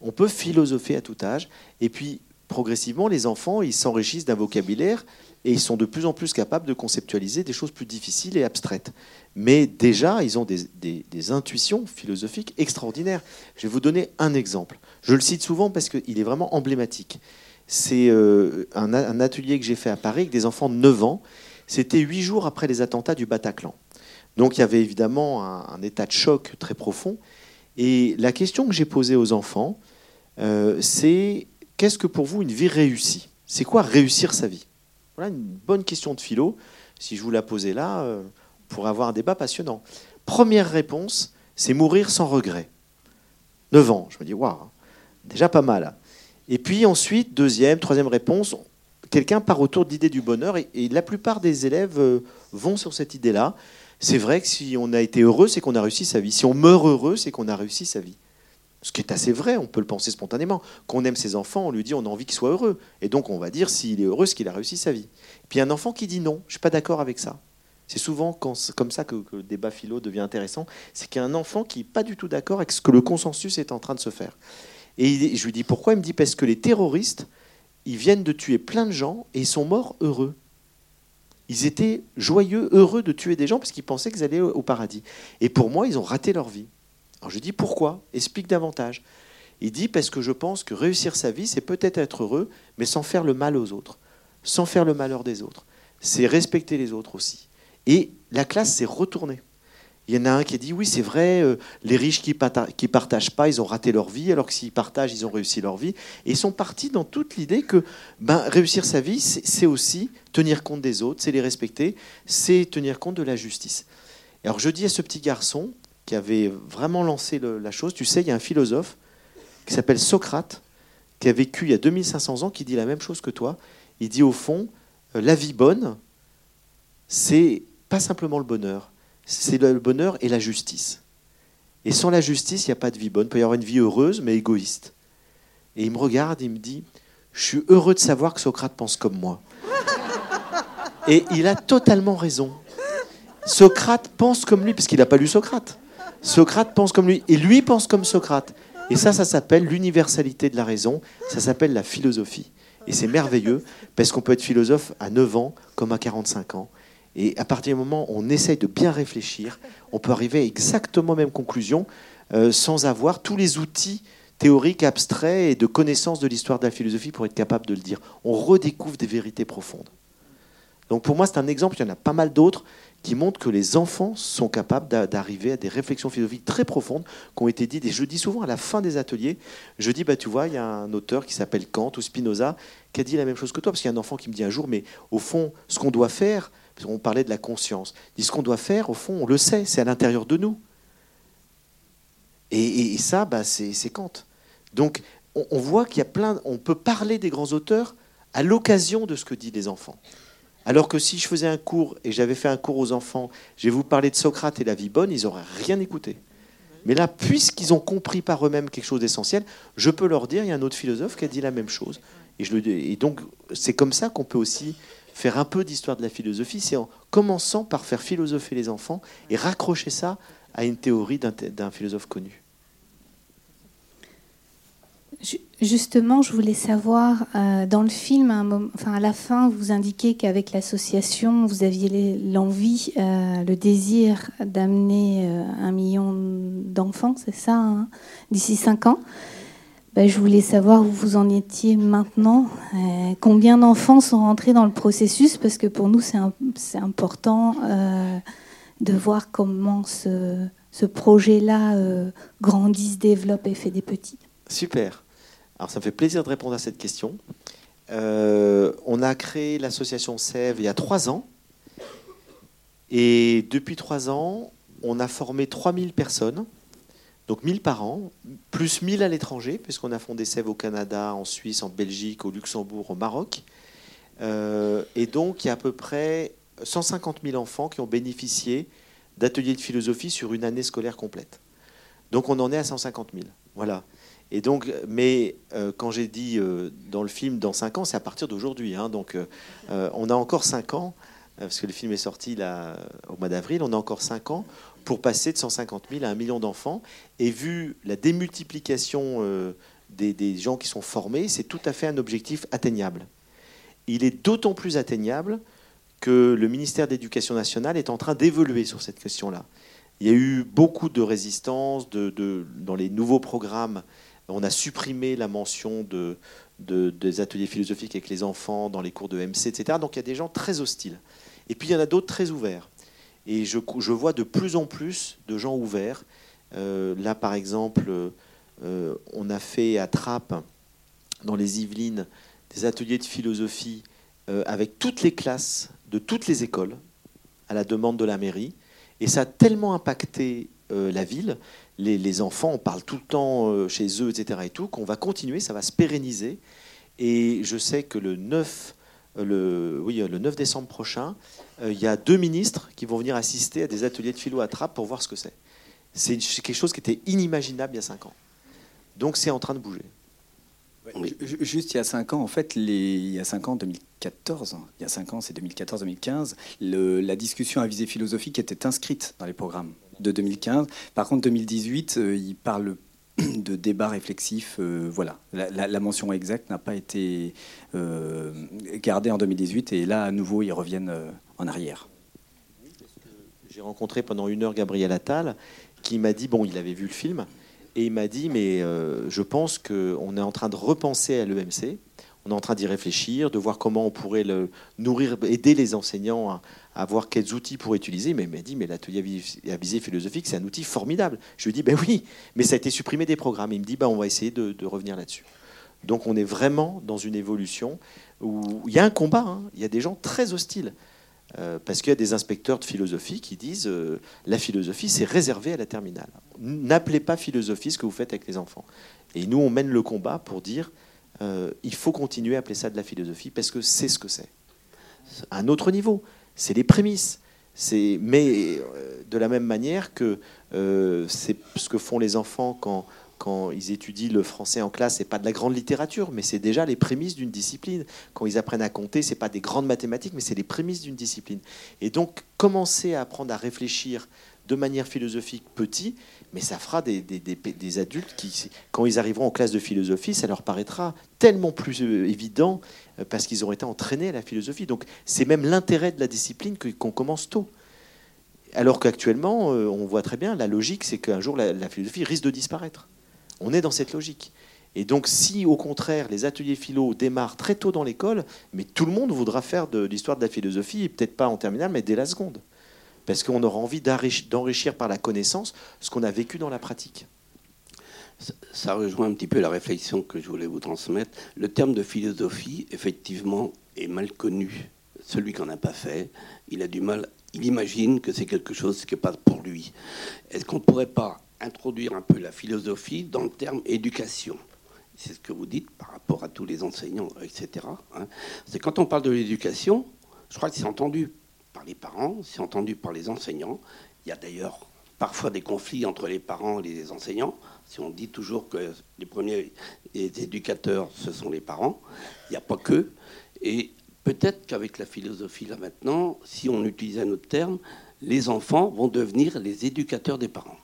On peut philosopher à tout âge. Et puis, progressivement, les enfants, ils s'enrichissent d'un vocabulaire et ils sont de plus en plus capables de conceptualiser des choses plus difficiles et abstraites. Mais déjà, ils ont des, des- intuitions philosophiques extraordinaires. Je vais vous donner un exemple. Je le cite souvent parce qu'il est vraiment emblématique. C'est euh, un, atelier que j'ai fait à Paris avec des enfants de 9 ans. C'était huit jours après les attentats du Bataclan. Donc il y avait évidemment un, un état de choc très profond. Et la question que j'ai posée aux enfants, euh, c'est qu'est-ce que pour vous une vie réussie? C'est quoi réussir sa vie? Voilà une bonne question de philo. Si je vous la posais là, euh, on pourrait avoir un débat passionnant. Première réponse, c'est mourir sans regret. 9 ans. Je me dis, waouh, déjà pas mal. Et puis ensuite, deuxième, troisième réponse, quelqu'un part autour de l'idée du bonheur et, la plupart des élèves euh, vont sur cette idée-là. C'est vrai que si on a été heureux, c'est qu'on a réussi sa vie. Si on meurt heureux, c'est qu'on a réussi sa vie. Ce qui est assez vrai, on peut le penser spontanément. Qu'on aime ses enfants, on lui dit on a envie qu'il soit heureux. Et donc on va dire s'il est heureux, c'est qu'il a réussi sa vie. Puis un enfant qui dit non, je suis pas d'accord avec ça. C'est souvent comme ça que, le débat philo devient intéressant. C'est qu'il y a un enfant qui n'est pas du tout d'accord avec ce que le consensus est en train de se faire. Et je lui dis pourquoi? Il me dit parce que les terroristes, ils viennent de tuer plein de gens et ils sont morts heureux. Ils étaient joyeux, heureux de tuer des gens parce qu'ils pensaient qu'ils allaient au paradis. Et pour moi, ils ont raté leur vie. Alors je dis pourquoi Explique davantage. Il dit parce que je pense que réussir sa vie, c'est peut-être être heureux, mais sans faire le mal aux autres, sans faire le malheur des autres. C'est respecter les autres aussi. Et la classe s'est retournée. Il y en a un qui a dit oui, c'est vrai, euh, les riches qui ne partagent pas, ils ont raté leur vie, alors que s'ils partagent, ils ont réussi leur vie. Et ils sont partis dans toute l'idée que ben, réussir sa vie, c'est aussi tenir compte des autres, c'est les respecter, c'est tenir compte de la justice. alors je dis à ce petit garçon qui avait vraiment lancé la chose, tu sais, il y a un philosophe qui s'appelle Socrate, qui a vécu il y a 2500 ans, qui dit la même chose que toi. Il dit au fond, euh, la vie bonne, c'est pas simplement le bonheur, c'est le bonheur et la justice. Et sans la justice, il n'y a pas de vie bonne. Il peut y avoir une vie heureuse, mais égoïste. Et il me regarde, il me dit, je suis heureux de savoir que Socrate pense comme moi. Et il a totalement raison. Socrate pense comme lui, parce qu'il n'a pas lu Socrate. Socrate pense comme lui, et lui pense comme Socrate. Et ça, ça s'appelle l'universalité de la raison, ça s'appelle la philosophie. Et c'est merveilleux, parce qu'on peut être philosophe à 9 ans comme à 45 ans. Et à partir du moment où on essaye de bien réfléchir, on peut arriver à exactement la même conclusion euh, sans avoir tous les outils théoriques, abstraits et de connaissance de l'histoire de la philosophie pour être capable de le dire. On redécouvre des vérités profondes. Donc pour moi, c'est un exemple, il y en a pas mal d'autres qui montrent que les enfants sont capables d'arriver à des réflexions philosophiques très profondes qui ont été dites. Et je dis souvent à la fin des ateliers, je dis, bah, tu vois, il y a un auteur qui s'appelle Kant ou Spinoza qui a dit la même chose que toi. Parce qu'il y a un enfant qui me dit un jour, mais au fond, ce qu'on doit faire, on parlait de la conscience. Dit ce qu'on doit faire, au fond, on le sait, c'est à l'intérieur de nous. Et, ça, bah, c'est Kant. Donc, on, voit qu'il y a plein. On peut parler des grands auteurs à l'occasion de ce que disent les enfants. Alors que si je faisais un cours et j'avais fait un cours aux enfants, je vais vous parler de Socrate et la vie bonne, ils n'auraient rien écouté. Mais là, puisqu'ils ont compris par eux-mêmes quelque chose d'essentiel, je peux leur dire, il y a un autre philosophe qui a dit la même chose. Et, donc, c'est comme ça qu'on peut aussi faire un peu d'histoire de la philosophie, c'est en commençant par faire philosopher les enfants et raccrocher ça à une théorie d'un philosophe connu. Justement, je voulais savoir, euh, dans le film, à, la fin, vous indiquez qu'avec l'association, vous aviez l'envie, euh, le désir d'amener euh, un million d'enfants, c'est ça, hein, d'ici cinq ans. Bah, je voulais savoir où vous en étiez maintenant. Combien d'enfants sont rentrés dans le processus Parce que pour nous, c'est important de voir comment ce, projet-là grandit, se développe et fait des petits. Super. Alors ça me fait plaisir de répondre à cette question. on a créé l'association Sève il y a trois ans. Et depuis trois ans, on a formé 3000 personnes donc 1000 par an, plus 1000 à l'étranger, puisqu'on a fondé Sève au Canada, en Suisse, en Belgique, au Luxembourg, au Maroc. Euh, et donc il y a à peu près 150 000 enfants qui ont bénéficié d'ateliers de philosophie sur une année scolaire complète. Donc on en est à 150 000. Voilà. Et donc, mais euh, quand j'ai dit euh, dans le film dans 5 ans, c'est à partir d'aujourd'hui. Hein. donc on a encore 5 ans, parce que le film est sorti au mois d'avril, on a encore 5 ans pour passer de 150 000 à 1 million d'enfants. Et vu la démultiplication euh, des, gens qui sont formés, c'est tout à fait un objectif atteignable. Il est d'autant plus atteignable que le ministère de l'Éducation nationale est en train d'évoluer sur cette question-là. Il y a eu beaucoup de résistance dans les nouveaux programmes. On a supprimé la mention de, des ateliers philosophiques avec les enfants dans les cours de MC, etc. Donc il y a des gens très hostiles. Et puis il y en a d'autres très ouverts. Et je, vois de plus en plus de gens ouverts. Euh, là, par exemple, euh, on a fait à Trappes, dans les Yvelines, des ateliers de philosophie euh, avec toutes les classes de toutes les écoles, à la demande de la mairie. Et ça a tellement impacté la ville, les, enfants, on parle tout le temps chez eux, etc. et tout, qu'on va continuer, ça va se pérenniser. Et je sais que le 9, le, oui, le 9 décembre prochain, euh, il y a deux ministres qui vont venir assister à des ateliers de philo à Trappes pour voir ce que c'est. C'est quelque chose qui était inimaginable il y a cinq ans. Donc c'est en train de bouger. Juste il y a cinq ans, en fait, il y a cinq ans, 2014, hein, il y a cinq ans, c'est 2014-2015, la discussion à visée philosophique était inscrite dans les programmes de 2015. Par contre, 2018, euh, il parle de débat réflexif. Euh, voilà, la, mention exacte n'a pas été euh, gardée en 2018 et là, à nouveau, ils reviennent en arrière. J'ai rencontré pendant une heure Gabriel Attal qui m'a dit bon, il avait vu le film Et il m'a dit, mais je pense qu'on est en train de repenser à l'EMC, on est en train d'y réfléchir, de voir comment on pourrait nourrir, aider les enseignants à, voir quels outils pour utiliser. Mais il m'a dit, mais l'atelier à visée philosophique, c'est un outil formidable. Je lui dit, ben oui, mais ça a été supprimé des programmes. Il me dit, ben on va essayer de, de revenir là-dessus. Donc on est vraiment dans une évolution où il y a un combat, hein. il y a des gens très hostiles. Euh, parce qu'il y a des inspecteurs de philosophie qui disent euh, la philosophie, c'est réservé à la terminale. N'appelez pas philosophie ce que vous faites avec les enfants. Et nous, on mène le combat pour dire euh, il faut continuer à appeler ça de la philosophie parce que c'est ce que c'est. Un autre niveau, c'est les prémices. Mais de la même manière que c'est ce que font les enfants quand quand ils étudient le français en classe, c'est pas de la grande littérature, mais c'est déjà les prémices d'une discipline. Quand ils apprennent à compter, c'est pas des grandes mathématiques, mais c'est les prémices d'une discipline. Et donc, commencer à apprendre à réfléchir de manière philosophique petit, mais ça fera des, adultes qui, quand ils arriveront en classe de philosophie, ça leur paraîtra tellement plus euh, évident euh, parce qu'ils auront été entraînés à la philosophie. Donc, c'est même l'intérêt de la discipline qu'on commence tôt. Alors qu'actuellement, euh, on voit très bien, la logique, c'est qu'un jour, la philosophie risque de disparaître. On est dans cette logique. Et donc, si au contraire les ateliers philo démarrent très tôt dans l'école, mais tout le monde voudra faire de l'histoire de la philosophie, peut-être pas en terminale, mais dès la seconde. Parce qu'on aura envie d'enrichir par la connaissance ce qu'on a vécu dans la pratique. Ça rejoint un petit peu la réflexion que je voulais vous transmettre. Le terme de philosophie, effectivement, est mal connu. Celui qui n'en a pas fait, il a du mal, il imagine que c'est quelque chose qui passe pour lui. Est-ce qu'on ne pourrait pas introduire un peu la philosophie dans le terme éducation? C'est ce que vous dites par rapport à tous les enseignants, etc. Hein. C'est quand on parle de l'éducation, je crois que c'est entendu par les parents, c'est entendu par les enseignants. Il y a d'ailleurs parfois des conflits entre les parents et les enseignants. Si on dit toujours que les premiers éducateurs, ce sont les parents, il n'y a pas que. Et peut-être qu'avec la philosophie, là maintenant, si on utilisait un autre terme, les enfants vont devenir les éducateurs des parents.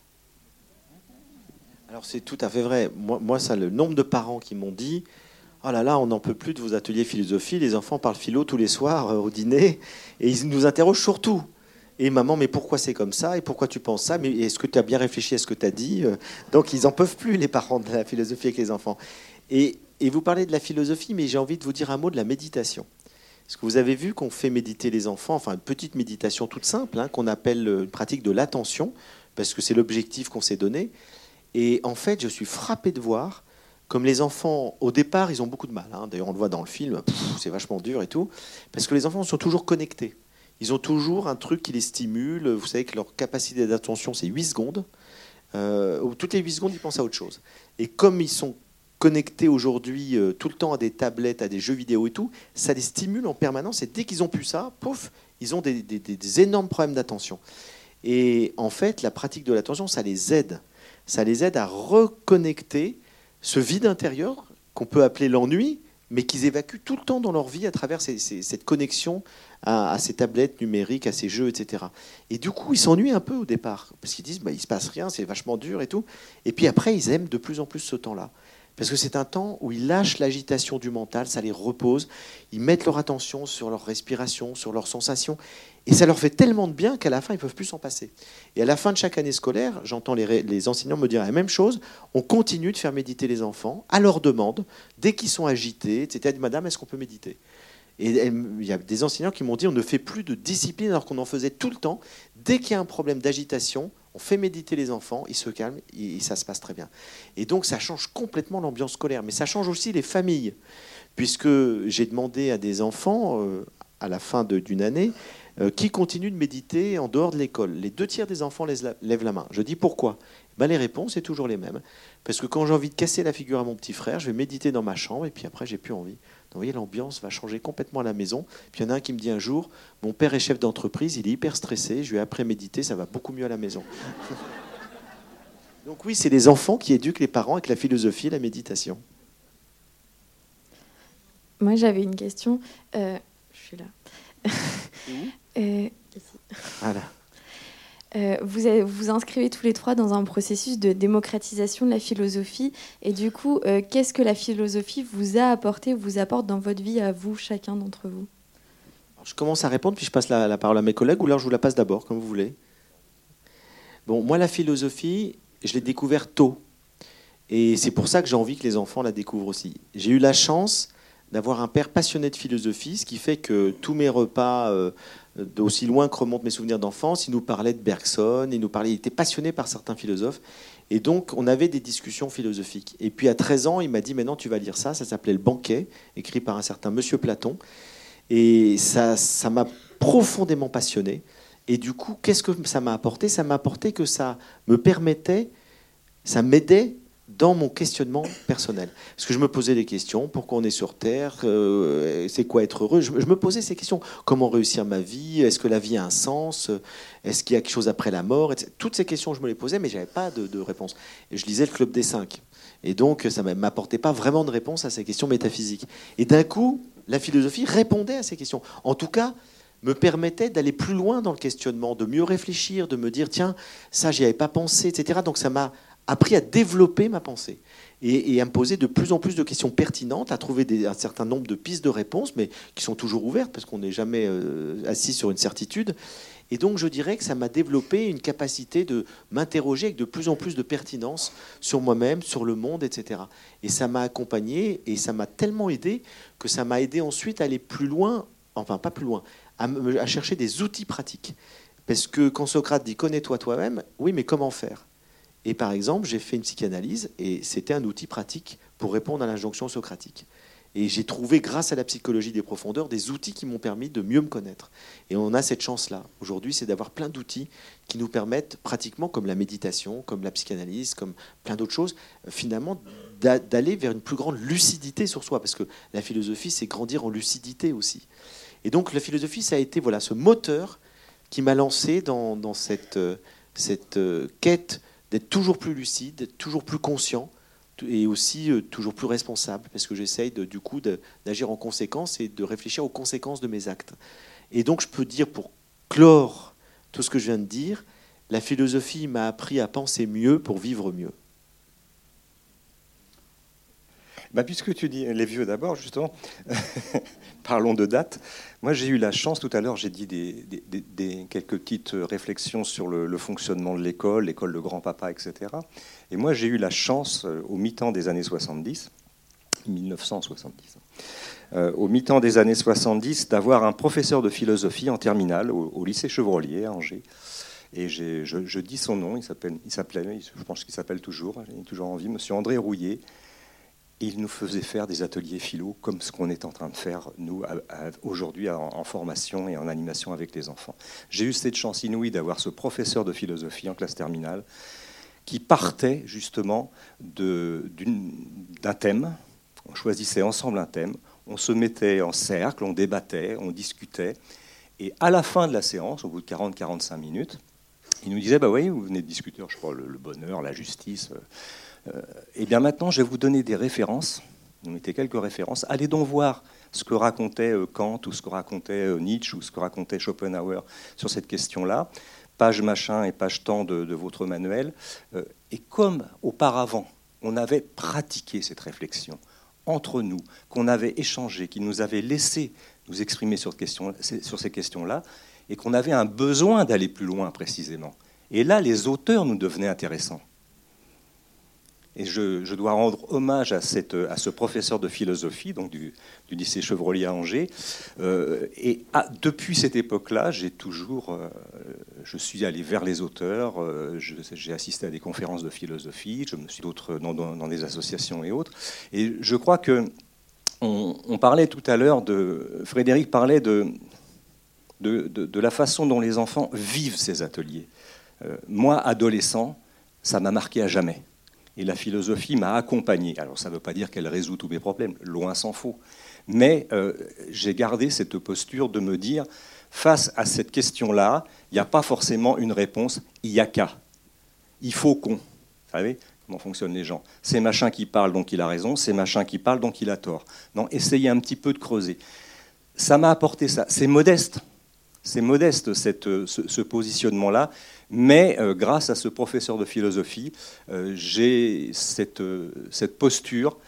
Alors c'est tout à fait vrai. Moi, ça, le nombre de parents qui m'ont dit Oh là là, on n'en peut plus de vos ateliers philosophie. Les enfants parlent philo tous les soirs euh, au dîner et ils nous interrogent sur tout. Et maman, mais pourquoi c'est comme ça Et pourquoi tu penses ça Mais est-ce que tu as bien réfléchi à ce que tu as dit euh, Donc ils n'en peuvent plus, les parents de la philosophie avec les enfants. Et, et vous parlez de la philosophie, mais j'ai envie de vous dire un mot de la méditation. Est-ce que vous avez vu qu'on fait méditer les enfants, enfin une petite méditation toute simple, hein, qu'on appelle euh, une pratique de l'attention, parce que c'est l'objectif qu'on s'est donné. Et en fait, je suis frappé de voir comme les enfants, au départ, ils ont beaucoup de mal. Hein. D'ailleurs, on le voit dans le film, c'est vachement dur et tout, parce que les enfants sont toujours connectés. Ils ont toujours un truc qui les stimule. Vous savez que leur capacité d'attention, c'est 8 secondes. Euh, toutes les 8 secondes, ils pensent à autre chose. Et comme ils sont connectés aujourd'hui euh, tout le temps à des tablettes, à des jeux vidéo et tout, ça les stimule en permanence. Et dès qu'ils ont plus ça, pouf, ils ont des, des énormes problèmes d'attention. Et en fait, la pratique de l'attention, ça les aide ça les aide à reconnecter ce vide intérieur qu'on peut appeler l'ennui, mais qu'ils évacuent tout le temps dans leur vie à travers cette connexion à, ces tablettes numériques, à ces jeux, etc. Et du coup, ils s'ennuient un peu au départ, parce qu'ils disent, bah, il se passe rien, c'est vachement dur et tout. Et puis après, ils aiment de plus en plus ce temps-là. Parce que c'est un temps où ils lâchent l'agitation du mental, ça les repose, ils mettent leur attention sur leur respiration, sur leurs sensations, et ça leur fait tellement de bien qu'à la fin, ils ne peuvent plus s'en passer. Et à la fin de chaque année scolaire, j'entends les, enseignants me dire la même chose, on continue de faire méditer les enfants à leur demande, dès qu'ils sont agités, etc. Madame, est-ce qu'on peut méditer? Et il y a des enseignants qui m'ont dit on ne fait plus de discipline alors qu'on en faisait tout le temps. Dès qu'il y a un problème d'agitation, on fait méditer les enfants, ils se calment et, ça se passe très bien. Et donc ça change complètement l'ambiance scolaire, mais ça change aussi les familles, puisque j'ai demandé à des enfants euh, à la fin d'une année euh, qui continuent de méditer en dehors de l'école. Les deux tiers des enfants lèvent la main. Je dis pourquoi? Ben, Les réponses sont toujours les mêmes. Parce que quand j'ai envie de casser la figure à mon petit frère, je vais méditer dans ma chambre et puis après j'ai plus envie. Vous voyez, l'ambiance va changer complètement à la maison. Puis il y en a un qui me dit un jour, mon père est chef d'entreprise, il est hyper stressé, je vais après méditer, ça va beaucoup mieux à la maison. Donc oui, c'est les enfants qui éduquent les parents avec la philosophie et la méditation. Moi j'avais une question. Euh, je suis là. euh, voilà. Euh, vous vous inscrivez tous les trois dans un processus de démocratisation de la philosophie. Et du coup, euh, qu'est-ce que la philosophie vous a apporté, vous apporte dans votre vie à vous, chacun d'entre vous? Je commence à répondre, puis je passe la, parole à mes collègues, ou là je vous la passe d'abord, comme vous voulez. Bon, moi, la philosophie, je l'ai découvert tôt. Et c'est pour ça que j'ai envie que les enfants la découvrent aussi. J'ai eu la chance d'avoir un père passionné de philosophie, ce qui fait que tous mes repas, euh, d'aussi loin que remontent mes souvenirs d'enfance, il nous parlait de Bergson, il nous parlait, il était passionné par certains philosophes. Et donc, on avait des discussions philosophiques. Et puis, à 13 ans, il m'a dit, maintenant, tu vas lire ça. Ça s'appelait Le Banquet, écrit par un certain Monsieur Platon. Et ça ça m'a profondément passionné. Et du coup, qu'est-ce que ça m'a apporté? Ça m'a apporté que ça me permettait, ça m'aidait dans mon questionnement personnel. Parce que je me posais des questions, pourquoi on est sur Terre, euh, c'est quoi être heureux? Je, me posais ces questions, comment réussir ma vie, est-ce que la vie a un sens, est-ce qu'il y a quelque chose après la mort? Toutes ces questions, je me les posais, mais je n'avais pas de, réponse. Et je lisais le Club des Cinq. Et donc, ça ne m'apportait pas vraiment de réponse à ces questions métaphysiques. Et d'un coup, la philosophie répondait à ces questions. En tout cas, me permettait d'aller plus loin dans le questionnement, de mieux réfléchir, de me dire, tiens, ça, j'y avais pas pensé, etc. Donc ça m'a appris à développer ma pensée et, à me poser de plus en plus de questions pertinentes, à trouver un certain nombre de pistes de réponses, mais qui sont toujours ouvertes parce qu'on n'est jamais euh, assis sur une certitude. Et donc je dirais que ça m'a développé une capacité de m'interroger avec de plus en plus de pertinence sur moi-même, sur le monde, etc. Et ça m'a accompagné et ça m'a tellement aidé que ça m'a aidé ensuite à aller plus loin, enfin pas plus loin, à, à chercher des outils pratiques. Parce que quand Socrate dit connais-toi toi-même, oui, mais comment faire? Et par exemple, j'ai fait une psychanalyse et c'était un outil pratique pour répondre à l'injonction socratique. Et j'ai trouvé, grâce à la psychologie des profondeurs, des outils qui m'ont permis de mieux me connaître. Et on a cette chance-là. Aujourd'hui, c'est d'avoir plein d'outils qui nous permettent, pratiquement comme la méditation, comme la psychanalyse, comme plein d'autres choses, finalement, d'aller vers une plus grande lucidité sur soi. Parce que la philosophie, c'est grandir en lucidité aussi. Et donc, la philosophie, ça a été voilà, ce moteur qui m'a lancé dans, cette, cette euh, quête d'être toujours plus lucide, toujours plus conscient et aussi euh, toujours plus responsable, parce que j'essaye du coup d'agir en conséquence et de réfléchir aux conséquences de mes actes. Et donc je peux dire, pour clore tout ce que je viens de dire, la philosophie m'a appris à penser mieux pour vivre mieux. Bah, puisque tu dis les vieux d'abord, justement, parlons de date. Moi, j'ai eu la chance, tout à l'heure, j'ai dit des, quelques petites réflexions sur le, fonctionnement de l'école, l'école de grand-papa, etc. Et moi, j'ai eu la chance, euh, au mi-temps des années 70, 1970, euh, au mi-temps des années 70, d'avoir un professeur de philosophie en terminale au, lycée Chevrolier à Angers. Et je, je, dis son nom, il il s'appelait, je pense qu'il s'appelle toujours, j'ai toujours envie, Monsieur André Rouillet, il nous faisait faire des ateliers philo comme ce qu'on est en train de faire, nous, aujourd'hui, en, formation et en animation avec les enfants. J'ai eu cette chance inouïe d'avoir ce professeur de philosophie en classe terminale qui partait justement d'un thème. On choisissait ensemble un thème, on se mettait en cercle, on débattait, on discutait. Et à la fin de la séance, au bout de 40-45 minutes, il nous disait, bah oui, vous venez de discuter, je crois, le, bonheur, la justice, euh, et euh, eh bien maintenant, je vais vous donner des références. Vous mettez quelques références. Allez donc voir ce que racontait euh, Kant ou ce que racontait euh, Nietzsche ou ce que racontait Schopenhauer sur cette question-là. Page machin et page temps de, votre manuel. Et comme auparavant, on avait pratiqué cette réflexion entre nous, qu'on avait échangé, qui nous avait laissé nous exprimer sur, sur ces questions-là, et qu'on avait un besoin d'aller plus loin précisément. Et là, les auteurs nous devenaient intéressants. Et je, dois rendre hommage à, cette, à, ce professeur de philosophie, donc du, lycée Chevrolier à Angers. Euh, et depuis cette époque-là, j'ai toujours, euh, je suis allé vers les auteurs, euh, j'ai assisté à des conférences de philosophie, je me suis d'autres dans, dans, des associations et autres. Et je crois que on, parlait tout à l'heure de, Frédéric parlait de, de, de, la façon dont les enfants vivent ces ateliers. moi, adolescent, ça m'a marqué à jamais. Et la philosophie m'a accompagné. Alors ça ne veut pas dire qu'elle résout tous mes problèmes, loin s'en faut. Mais euh, j'ai gardé cette posture de me dire, face à cette question-là, il n'y a pas forcément une réponse, il y a qu'à. Il faut qu'on. Vous savez comment fonctionnent les gens C'est machin qui parle, donc il a raison, c'est machin qui parle, donc il a tort. Non, essayez un petit peu de creuser. Ça m'a apporté ça. C'est modeste. C'est modeste cette, ce, positionnement-là, mais grâce à ce professeur de philosophie, j'ai cette, posture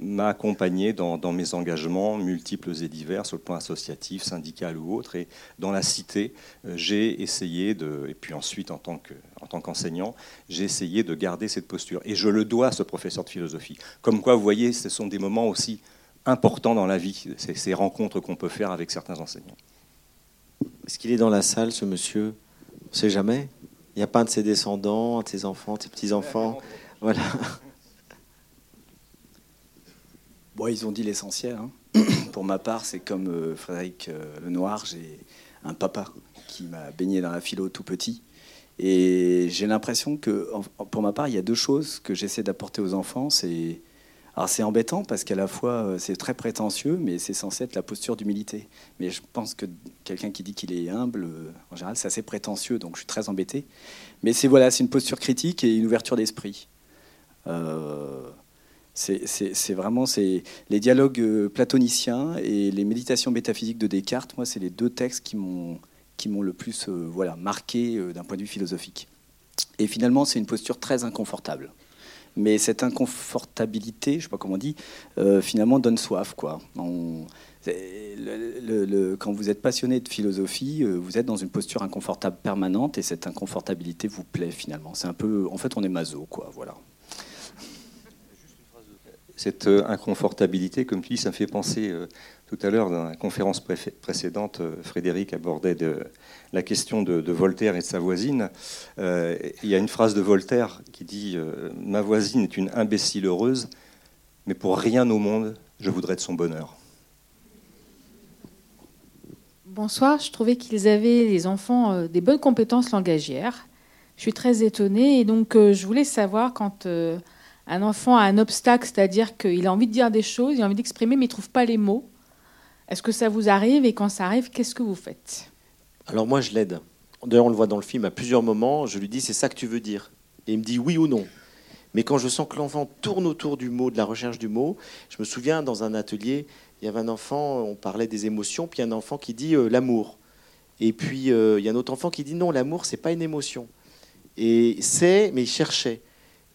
m'a accompagné dans, mes engagements multiples et divers sur le plan associatif, syndical ou autre. Et dans la cité, j'ai essayé de, et puis ensuite en tant qu'enseignant, j'ai essayé de garder cette posture. Et je le dois à ce professeur de philosophie. Comme quoi, vous voyez, ce sont des moments aussi importants dans la vie, ces rencontres qu'on peut faire avec certains enseignants. Est-ce qu'il est dans la salle, ce monsieur? On ne sait jamais. Il n'y a pas un de ses descendants, un de ses enfants, de ses petits-enfants. Voilà. Bon, ils ont dit l'essentiel. Hein. Pour ma part, c'est comme euh, Frédéric euh, Lenoir, j'ai un papa qui m'a baigné dans la philo tout petit. Et j'ai l'impression que, pour ma part, il y a deux choses que j'essaie d'apporter aux enfants. C'est alors c'est embêtant parce qu'à la fois euh, c'est très prétentieux, mais c'est censé être la posture d'humilité. Mais je pense que quelqu'un qui dit qu'il est humble, euh, en général, c'est assez prétentieux, donc je suis très embêté. Mais c'est voilà, c'est une posture critique et une ouverture d'esprit. Euh, c'est vraiment les dialogues platoniciens et les méditations métaphysiques de Descartes. Moi, c'est les deux textes qui m'ont le plus voilà, marqué d'un point de vue philosophique. Et finalement, c'est une posture très inconfortable. Mais cette inconfortabilité, je sais pas comment on dit, euh, finalement donne soif. Quoi. quand vous êtes passionné de philosophie, vous êtes dans une posture inconfortable permanente et cette inconfortabilité vous plaît finalement. C'est un peu, en fait, on est maso, quoi. Voilà. Cette inconfortabilité, comme tu dis, ça me fait penser tout à l'heure, dans la conférence précédente, euh, Frédéric abordait la question de, Voltaire et de sa voisine. Euh, il y a une phrase de Voltaire qui dit euh, Ma voisine est une imbécile heureuse, mais pour rien au monde, je voudrais de son bonheur. Bonsoir, je trouvais qu'ils avaient, les enfants, des bonnes compétences langagières. Je suis très étonnée et donc je voulais savoir quand un enfant a un obstacle, c'est-à-dire qu'il a envie de dire des choses, il a envie d'exprimer, mais il ne trouve pas les mots. Est-ce que ça vous arrive et quand ça arrive, qu'est-ce que vous faites? Alors moi, je l'aide. D'ailleurs, on le voit dans le film à plusieurs moments. Je lui dis, c'est ça que tu veux dire Et il me dit oui ou non. Mais quand je sens que l'enfant tourne autour du mot, de la recherche du mot, je me souviens dans un atelier, il y avait un enfant, on parlait des émotions, puis un enfant qui dit euh, l'amour. Et puis euh, il y a un autre enfant qui dit non, l'amour, c'est pas une émotion. Et c'est, mais il cherchait.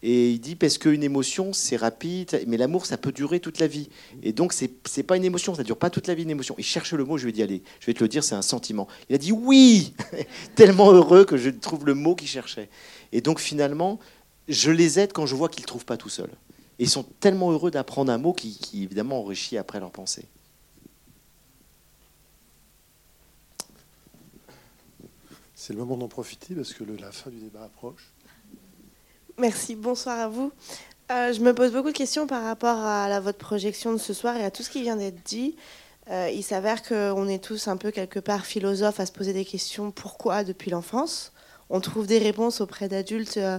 Et il dit parce qu'une émotion, c'est rapide, mais l'amour, ça peut durer toute la vie. Et donc, c'est n'est pas une émotion, ça dure pas toute la vie une émotion. Il cherche le mot, je ai dit, allez, je vais te le dire, c'est un sentiment. Il a dit oui Tellement heureux que je trouve le mot qu'il cherchait. Et donc, finalement, je les aide quand je vois qu'ils ne trouvent pas tout seuls. Et ils sont tellement heureux d'apprendre un mot qui, qui, évidemment, enrichit après leur pensée. C'est le moment d'en profiter parce que la fin du débat approche. Merci, bonsoir à vous. Euh, je me pose beaucoup de questions par rapport à votre projection de ce soir et à tout ce qui vient d'être dit. Euh, il s'avère qu'on est tous un peu quelque part philosophes à se poser des questions pourquoi depuis l'enfance? On trouve des réponses auprès d'adultes euh,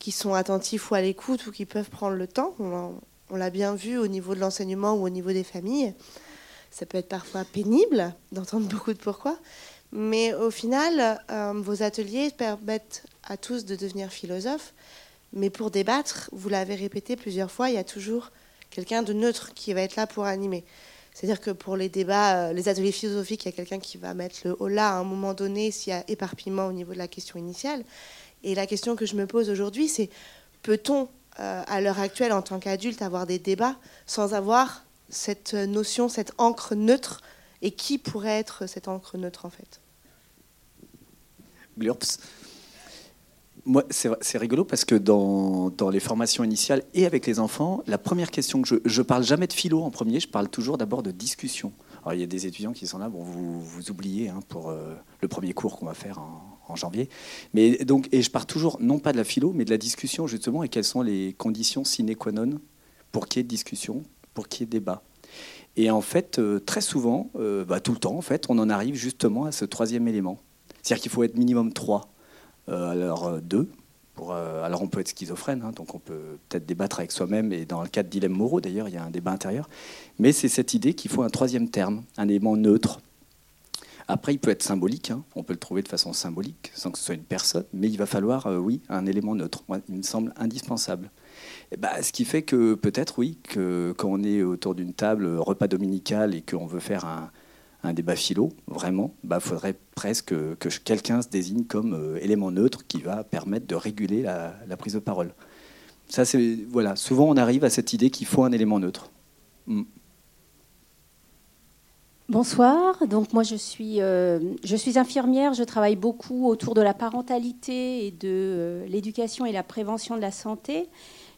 qui sont attentifs ou à l'écoute ou qui peuvent prendre le temps. On, l'a bien vu au niveau de l'enseignement ou au niveau des familles. Ça peut être parfois pénible d'entendre beaucoup de pourquoi. Mais au final, vos ateliers permettent à tous de devenir philosophes mais pour débattre, vous l'avez répété plusieurs fois, il y a toujours quelqu'un de neutre qui va être là pour animer. C'est-à-dire que pour les débats, euh, les ateliers philosophiques, il y a quelqu'un qui va mettre le haut là à un moment donné s'il y a éparpillement au niveau de la question initiale. Et la question que je me pose aujourd'hui, c'est peut-on, euh, à l'heure actuelle, en tant qu'adulte, avoir des débats sans avoir cette notion, cette encre neutre? Et qui pourrait être cette encre neutre, en fait? C'est rigolo parce que dans, les formations initiales et avec les enfants, la première question que je, je parle jamais de philo en premier, je parle toujours d'abord de discussion. Il y a des étudiants qui sont là, bon, vous, vous oubliez hein, pour euh, le premier cours qu'on va faire en, en, janvier. Mais donc, et je pars toujours non pas de la philo, mais de la discussion justement et quelles sont les conditions sine qua non pour qu'il y ait discussion, pour qu'il y ait débat. Et en fait, euh, très souvent, euh, bah, tout le temps, en fait, on en arrive justement à ce troisième élément. C'est-à-dire qu'il faut être minimum trois. Euh, alors euh, deux. Pour, euh, alors on peut être schizophrène, hein, donc on peut peut-être débattre avec soi-même, et dans le cas de dilemme moraux d'ailleurs, il y a un débat intérieur. Mais c'est cette idée qu'il faut un troisième terme, un élément neutre. Après, il peut être symbolique, hein. on peut le trouver de façon symbolique, sans que ce soit une personne, mais il va falloir, oui, un élément neutre. Il me semble indispensable. Et bah, ce qui fait que peut-être, oui, que quand on est autour d'une table, repas dominical, et qu'on veut faire un, un débat philo, vraiment, il bah, faudrait presque que quelqu'un se désigne comme euh, élément neutre qui va permettre de réguler la, prise de parole. Ça, c'est voilà. Souvent, on arrive à cette idée qu'il faut un élément neutre. Mm. Bonsoir. Donc moi je suis, euh, je suis infirmière. Je travaille beaucoup autour de la parentalité et de euh, l'éducation et la prévention de la santé.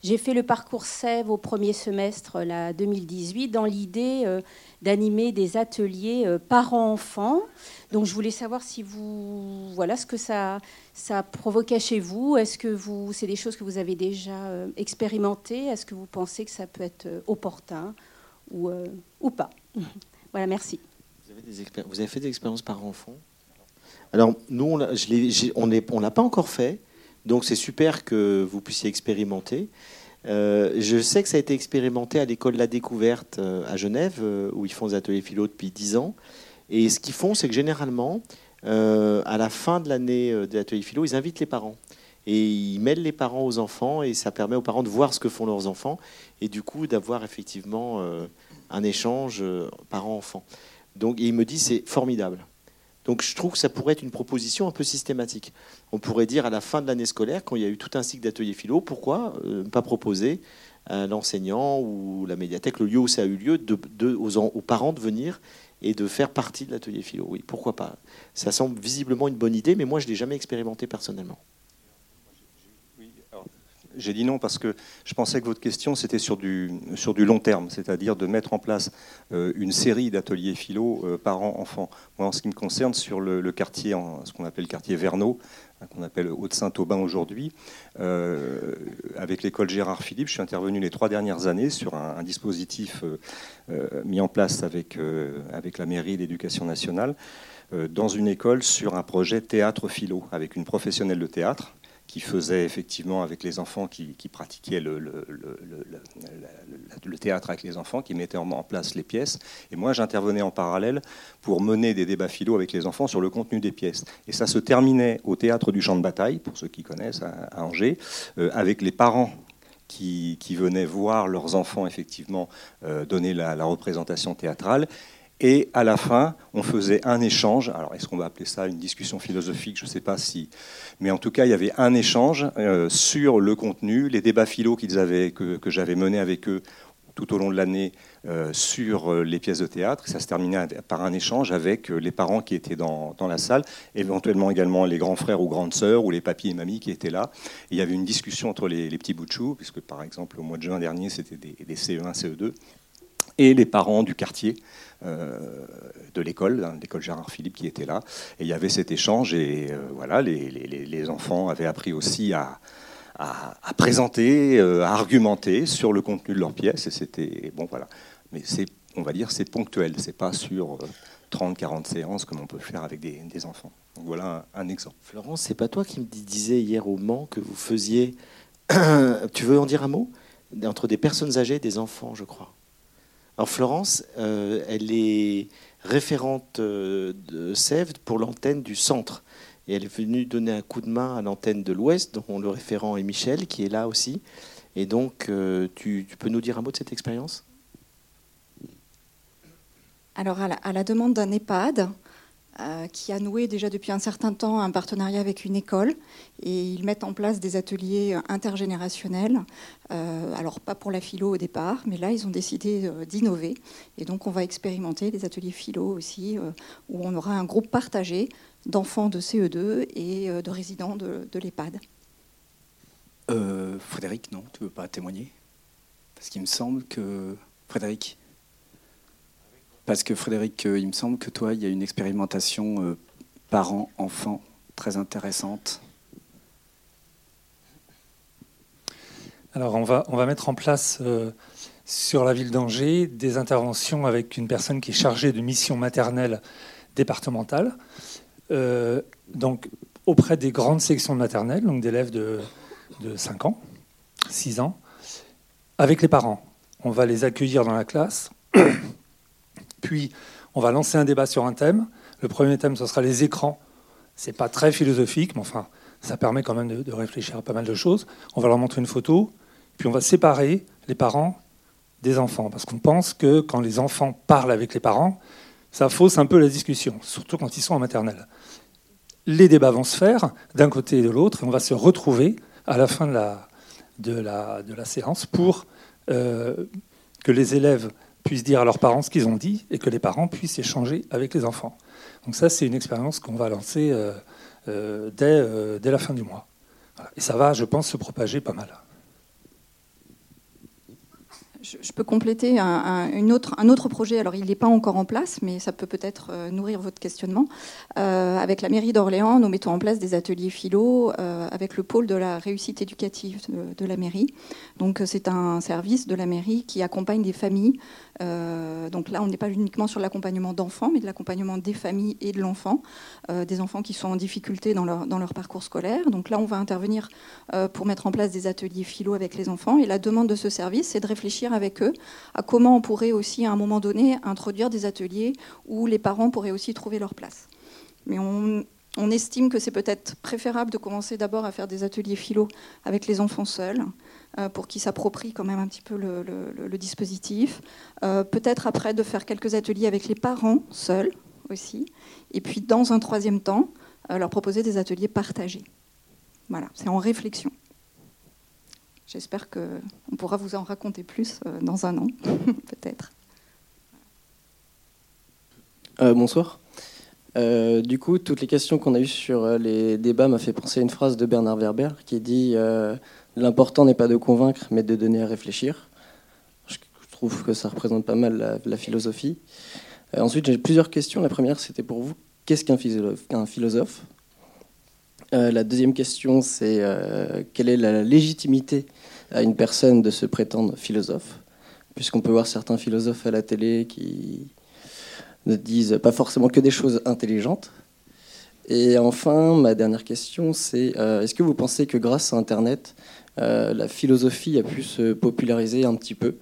J'ai fait le parcours SEV au premier semestre la 2018 dans l'idée euh, d'animer des ateliers euh, parents-enfants. Donc je voulais savoir si vous voilà ce que ça ça provoquait chez vous. Est-ce que vous c'est des choses que vous avez déjà euh, expérimentées? Est-ce que vous pensez que ça peut être opportun ou ou pas? Voilà, merci. Vous avez, vous avez fait des expériences parents-enfants? Alors nous on on l'a pas encore fait. Donc c'est super que vous puissiez expérimenter. Euh, je sais que ça a été expérimenté à l'école La Découverte euh, à Genève, euh, où ils font des ateliers philo depuis 10 ans. Et ce qu'ils font, c'est que généralement, à la fin de l'année des ateliers philo, ils invitent les parents. Et ils mêlent les parents aux enfants, et ça permet aux parents de voir ce que font leurs enfants, et du coup d'avoir effectivement un échange parents-enfants. Donc, il me dit c'est formidable. Donc je trouve que ça pourrait être une proposition un peu systématique. On pourrait dire à la fin de l'année scolaire, quand il y a eu tout un cycle d'ateliers philo, pourquoi euh, ne pas proposer à l'enseignant ou la médiathèque, le lieu où ça a eu lieu, aux, aux, parents de venir et de faire partie de l'atelier philo. Oui, pourquoi pas Ça semble visiblement une bonne idée, mais moi je ne l'ai jamais expérimenté personnellement. J'ai dit non parce que je pensais que votre question, c'était sur du, sur du long terme, c'est-à-dire de mettre en place euh, une série d'ateliers philo euh, parents-enfants. Moi, en ce qui me concerne, sur le, quartier, ce qu'on appelle le quartier Verneau, hein, qu'on appelle Haute-Saint-Aubin aujourd'hui, euh, avec l'école Gérard Philippe, je suis intervenu les trois dernières années sur un, dispositif mis en place avec, avec la mairie et l'éducation nationale dans une école sur un projet théâtre philo avec une professionnelle de théâtre qui faisait effectivement avec les enfants qui, pratiquaient le, le, théâtre avec les enfants, qui mettait en place les pièces. Et moi, j'intervenais en parallèle pour mener des débats philo avec les enfants sur le contenu des pièces. Et ça se terminait au théâtre du champ de bataille, pour ceux qui connaissent, à, Angers, euh, avec les parents qui, venaient voir leurs enfants effectivement euh, donner la représentation théâtrale et à la fin, on faisait un échange. Alors, est-ce qu'on va appeler ça une discussion philosophique? Je ne sais pas si. Mais en tout cas, il y avait un échange euh, sur le contenu, les débats philo que, j'avais menés avec eux tout au long de l'année euh, sur euh, les pièces de théâtre. Ça se terminait par un échange avec les parents qui étaient dans, la salle, éventuellement également les grands frères ou grandes sœurs ou les papis et mamies qui étaient là. il y avait une discussion entre les, petits bouts de chou, puisque par exemple au mois de juin dernier, c'était des, des CE1, CE2, et les parents du quartier euh, de l'école, hein, l'école Gérard Philippe qui était là. Et il y avait cet échange et euh, voilà, les, enfants avaient appris aussi à, présenter, euh, à argumenter sur le contenu de leurs pièces. Et c'était bon, voilà. Mais c'est, on va dire, c'est ponctuel. C'est pas sur 30, 40 séances comme on peut faire avec des, enfants. Donc voilà un, exemple. Florence, c'est pas toi qui me disais hier au Mans que vous faisiez. tu veux en dire un mot? Entre des personnes âgées et des enfants, je crois. Alors Florence, euh, elle est référente euh, de Sèvres pour l'antenne du centre. Et elle est venue donner un coup de main à l'antenne de l'Ouest, dont le référent est Michel, qui est là aussi. Et donc, euh, tu, peux nous dire un mot de cette expérience? Alors, à la demande d'un EHPAD, euh, qui a noué déjà depuis un certain temps un partenariat avec une école et ils mettent en place des ateliers intergénérationnels. Euh, alors pas pour la philo au départ, mais là ils ont décidé euh, d'innover et donc on va expérimenter des ateliers philo aussi où on aura un groupe partagé d'enfants de CE2 et de résidents de, l'EHPAD. Frédéric, non, tu veux pas témoigner? Parce qu'il me semble que Frédéric. Parce que Frédéric, euh, il me semble que toi, il y a une expérimentation euh, parent-enfant très intéressante. Alors on va, on va mettre en place euh, sur la ville d'Angers des interventions avec une personne qui est chargée de mission maternelle départementale, donc auprès des grandes sections de maternelle, donc d'élèves de, de 5 ans, 6 ans, avec les parents. On va les accueillir dans la classe puis, on va lancer un débat sur un thème. Le premier thème, ce sera les écrans. C'est pas très philosophique, mais enfin, ça permet quand même de, réfléchir à pas mal de choses. On va leur montrer une photo, puis on va séparer les parents des enfants, parce qu'on pense que quand les enfants parlent avec les parents, ça fausse un peu la discussion, surtout quand ils sont en maternelle. Les débats vont se faire d'un côté et de l'autre, et on va se retrouver à la fin de la séance pour euh, que les élèves puissent dire à leurs parents ce qu'ils ont dit et que les parents puissent échanger avec les enfants. Donc ça, c'est une expérience qu'on va lancer euh, euh, dès, dès, la fin du mois. Et ça va, je pense, se propager pas mal je, peux compléter un, autre, projet. Alors, il n'est pas encore en place, mais ça peut peut-être euh, nourrir votre questionnement. Euh, avec la mairie d'Orléans, nous mettons en place des ateliers philo euh, avec le pôle de la réussite éducative de la mairie. Donc, c'est un service de la mairie qui accompagne des familles euh, donc là, on n'est pas uniquement sur l'accompagnement d'enfants, mais de l'accompagnement des familles et de l'enfant, euh, des enfants qui sont en difficulté dans leur, dans leur parcours scolaire. Donc là, on va intervenir euh, pour mettre en place des ateliers philo avec les enfants. Et la demande de ce service, c'est de réfléchir avec eux à comment on pourrait aussi, à un moment donné, introduire des ateliers où les parents pourraient aussi trouver leur place. Mais on, on estime que c'est peut-être préférable de commencer d'abord à faire des ateliers philo avec les enfants seuls, pour qu'ils s'approprient quand même un petit peu le, dispositif. Euh, peut-être après de faire quelques ateliers avec les parents seuls aussi. Et puis dans un troisième temps, euh, leur proposer des ateliers partagés. Voilà, c'est en réflexion. J'espère qu'on pourra vous en raconter plus dans un an, peut-être. bonsoir. du coup, toutes les questions qu'on a eues sur les débats m'a fait penser à une phrase de Bernard Werber qui dit L'important n'est pas de convaincre, mais de donner à réfléchir. Je trouve que ça représente pas mal la, philosophie. Euh, ensuite, j'ai plusieurs questions. La première, c'était pour vous, qu'est-ce qu'un philosophe, euh, La deuxième question, c'est euh, quelle est la légitimité à une personne de se prétendre philosophe? Puisqu'on peut voir certains philosophes à la télé qui ne disent pas forcément que des choses intelligentes. Et enfin, ma dernière question, c'est est-ce que vous pensez que grâce à Internet, euh, la philosophie a pu se populariser un petit peu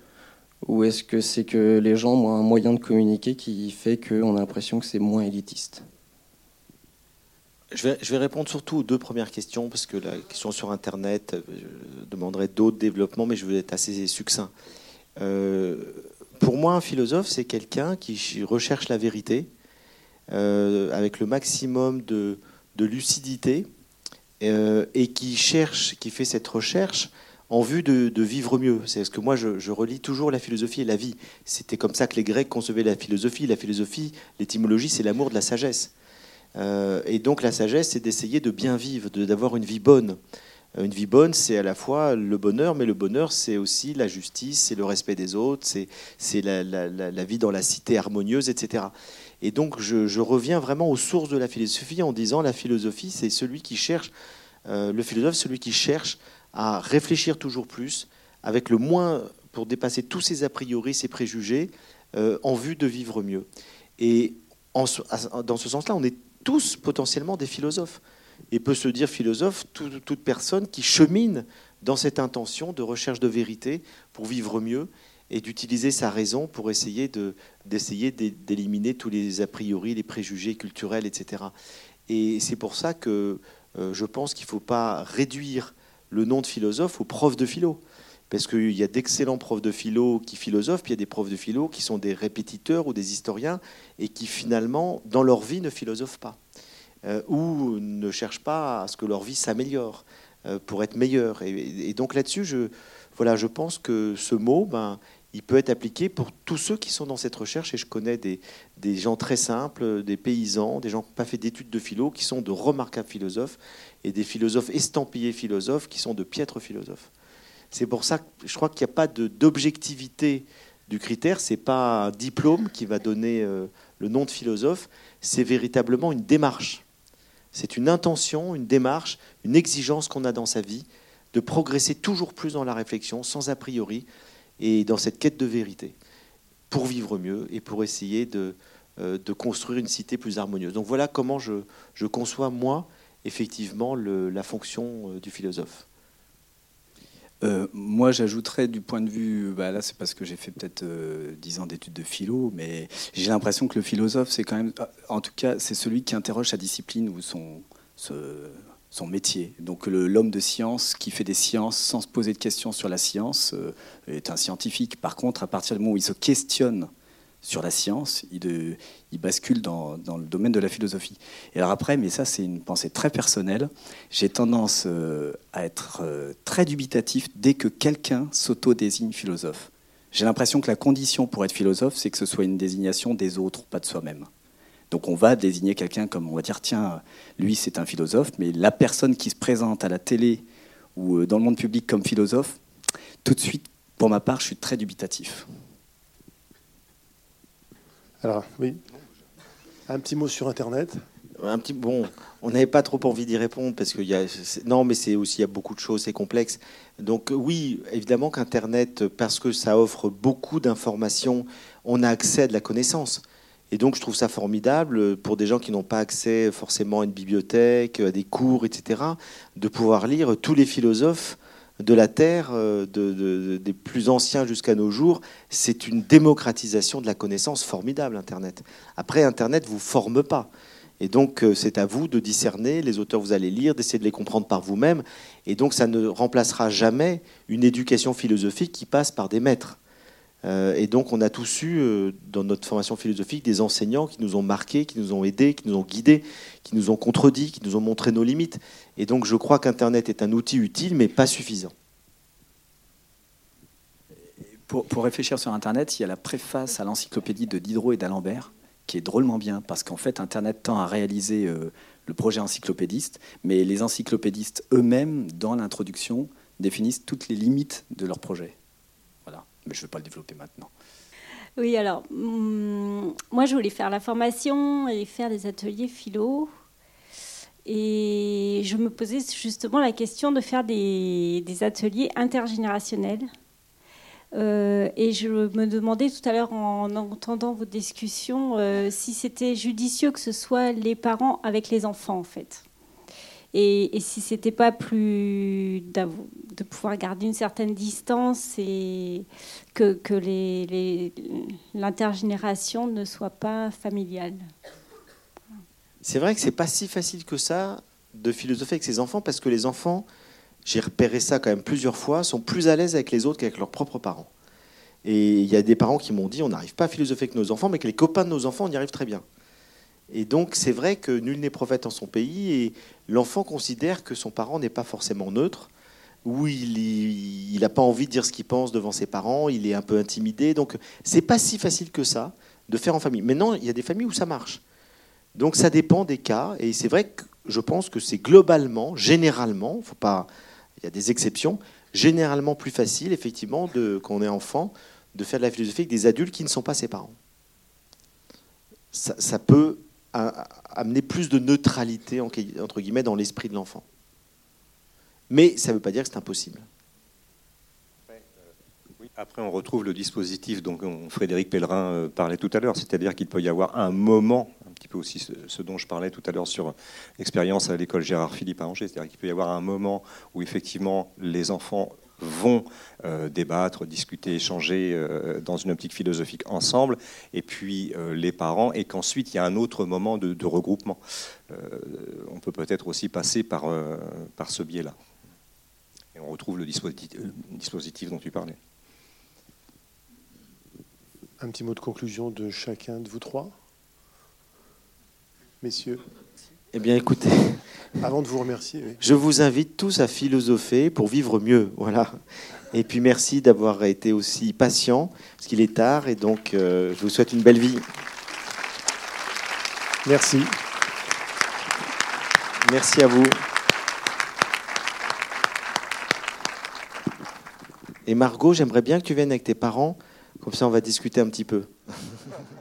Ou est-ce que c'est que les gens ont un moyen de communiquer qui fait qu'on a l'impression que c'est moins élitiste? Je vais, répondre surtout aux deux premières questions, parce que la question sur Internet euh, demanderait d'autres développements, mais je vais être assez succinct. Euh, pour moi, un philosophe, c'est quelqu'un qui recherche la vérité avec le maximum de lucidité euh, et qui cherche, qui fait cette recherche en vue de, vivre mieux. C'est ce que moi je, relis toujours la philosophie et la vie. C'était comme ça que les Grecs concevaient la philosophie. La philosophie, l'étymologie, c'est l'amour de la sagesse. Euh, et donc la sagesse, c'est d'essayer de bien vivre, d'avoir une vie bonne. Euh, une vie bonne, c'est à la fois le bonheur, mais le bonheur, c'est aussi la justice, c'est le respect des autres, c'est la, la, vie dans la cité harmonieuse, etc. Et donc, je, reviens vraiment aux sources de la philosophie en disant la philosophie, c'est celui qui cherche, euh, le philosophe, celui qui cherche à réfléchir toujours plus, avec le moins, pour dépasser tous ses a priori, ses préjugés, euh, en vue de vivre mieux. Et dans ce sens-là, on est tous potentiellement des philosophes. Et peut se dire philosophe toute personne qui chemine dans cette intention de recherche de vérité pour vivre mieux et d'utiliser sa raison pour essayer d'essayer d'éliminer tous les a priori, les préjugés culturels, etc. Et c'est pour ça que euh, je pense qu'il ne faut pas réduire le nom de philosophe aux profs de philo. Parce qu'il y a d'excellents profs de philo qui philosophent, puis il y a des profs de philo qui sont des répétiteurs ou des historiens et qui finalement, dans leur vie, ne philosophent pas. Euh, ou ne cherchent pas à ce que leur vie s'améliore euh, pour être meilleure. Et, et donc là-dessus, je, voilà, je pense que ce mot, ben, il peut être appliqué pour tous ceux qui sont dans cette recherche. Et je connais des, gens très simples, des paysans, des gens qui n'ont pas fait d'études de philo, qui sont de remarquables philosophes, et des philosophes estampillés philosophes, qui sont de piètres philosophes. C'est pour ça que je crois qu'il n'y a pas d'objectivité du critère. Ce n'est pas un diplôme qui va donner euh, le nom de philosophe. C'est véritablement une démarche. C'est une intention, une démarche, une exigence qu'on a dans sa vie de progresser toujours plus dans la réflexion, sans a priori, et dans cette quête de vérité, pour vivre mieux et pour essayer de, euh, de construire une cité plus harmonieuse. Donc voilà comment je, je conçois, moi, effectivement, le, la fonction euh, du philosophe. Euh, moi, j'ajouterais du point de vue, bah là, c'est parce que j'ai fait peut-être dix ans d'études de philo, mais j'ai l'impression que le philosophe, c'est quand même, en tout cas, c'est celui qui interroge sa discipline ou son, son métier. Donc l'homme de science qui fait des sciences sans se poser de questions sur la science euh, est un scientifique. Par contre, à partir du moment où il se questionne sur la science, il, bascule dans, le domaine de la philosophie. Et alors après, mais ça c'est une pensée très personnelle, j'ai tendance euh, à être euh, très dubitatif dès que quelqu'un s'auto-désigne philosophe. J'ai l'impression que la condition pour être philosophe, c'est que ce soit une désignation des autres, pas de soi-même. Donc on va désigner quelqu'un comme on va dire tiens, lui c'est un philosophe, mais la personne qui se présente à la télé ou euh, dans le monde public comme philosophe, tout de suite, pour ma part, je suis très dubitatif. Alors, oui. Un petit mot sur Internet. Un petit bon, on n'avait pas trop envie d'y répondre parce que y a, non, mais c'est aussi il y a beaucoup de choses, c'est complexe. Donc oui, évidemment qu'Internet, parce que ça offre beaucoup d'informations, on a accès à de la connaissance. Et donc je trouve ça formidable pour des gens qui n'ont pas accès forcément à une bibliothèque, à des cours, etc., de pouvoir lire tous les philosophes de la Terre, euh, des plus anciens jusqu'à nos jours, c'est une démocratisation de la connaissance formidable, Internet. Après, Internet ne vous forme pas. Et donc, euh, c'est à vous de discerner les auteurs que vous allez lire, d'essayer de les comprendre par vous-même. Et donc, ça ne remplacera jamais une éducation philosophique qui passe par des maîtres. Euh, et donc, on a tous eu, dans notre formation philosophique, des enseignants qui nous ont marqués, qui nous ont aidés, qui nous ont guidés, qui nous ont contredits, qui nous ont montré nos limites. Et donc, je crois qu'Internet est un outil utile, mais pas suffisant. Pour, réfléchir sur Internet, il y a la préface à l'encyclopédie de Diderot et d'Alembert, qui est drôlement bien, parce qu'en fait, Internet tend à réaliser euh, le projet encyclopédiste, mais les encyclopédistes eux-mêmes, dans l'introduction, définissent toutes les limites de leur projet. Mais je ne vais pas le développer maintenant. Oui, alors, hum, moi, je voulais faire la formation et faire des ateliers philo. Et je me posais justement la question de faire des ateliers intergénérationnels euh, et je me demandais tout à l'heure en entendant vos discussions euh, si c'était judicieux que ce soit les parents avec les enfants en fait. Et, et si c'était pas plus de pouvoir garder une certaine distance et que, que l'intergénération ne soit pas familiale. C'est vrai que c'est pas si facile que ça de philosopher avec ses enfants parce que les enfants j'ai repéré ça quand même plusieurs fois, sont plus à l'aise avec les autres qu'avec leurs propres parents. Et il y a des parents qui m'ont dit on n'arrive pas à philosopher avec nos enfants, mais que les copains de nos enfants, on y arrive très bien. Et donc c'est vrai que nul n'est prophète en son pays, et l'enfant considère que son parent n'est pas forcément neutre, ou il n'a pas envie de dire ce qu'il pense devant ses parents, il est un peu intimidé. Donc c'est pas si facile que ça de faire en famille. Maintenant, il y a des familles où ça marche. Donc ça dépend des cas, et c'est vrai que je pense que c'est globalement, généralement, il y a des exceptions, généralement plus facile, effectivement, de, quand on est enfant, de faire de la philosophie avec des adultes qui ne sont pas ses parents. Ça, peut amener plus de neutralité, entre guillemets, dans l'esprit de l'enfant. Mais ça ne veut pas dire que c'est impossible. Après, on retrouve le dispositif dont Frédéric Pellerin euh, parlait tout à l'heure, c'est-à-dire qu'il peut y avoir un moment petit peu aussi ce, dont je parlais tout à l'heure sur l'expérience à l'école Gérard Philippe à Angers. C'est-à-dire qu'il peut y avoir un moment où effectivement les enfants vont euh, débattre, discuter, échanger euh, dans une optique philosophique ensemble, et puis euh, les parents, et qu'ensuite il y a un autre moment de, regroupement. on peut peut-être aussi passer par, ce biais-là. Et on retrouve le dispositif dont tu parlais. Un petit mot de conclusion de chacun de vous trois messieurs? Eh bien, écoutez. Avant de vous remercier. Je vous invite tous à philosopher pour vivre mieux. Voilà. Et puis, merci d'avoir été aussi patient, parce qu'il est tard, et donc, euh, je vous souhaite une belle vie. Merci. Merci à vous. Et Margot, j'aimerais bien que tu viennes avec tes parents, comme ça on va discuter un petit peu.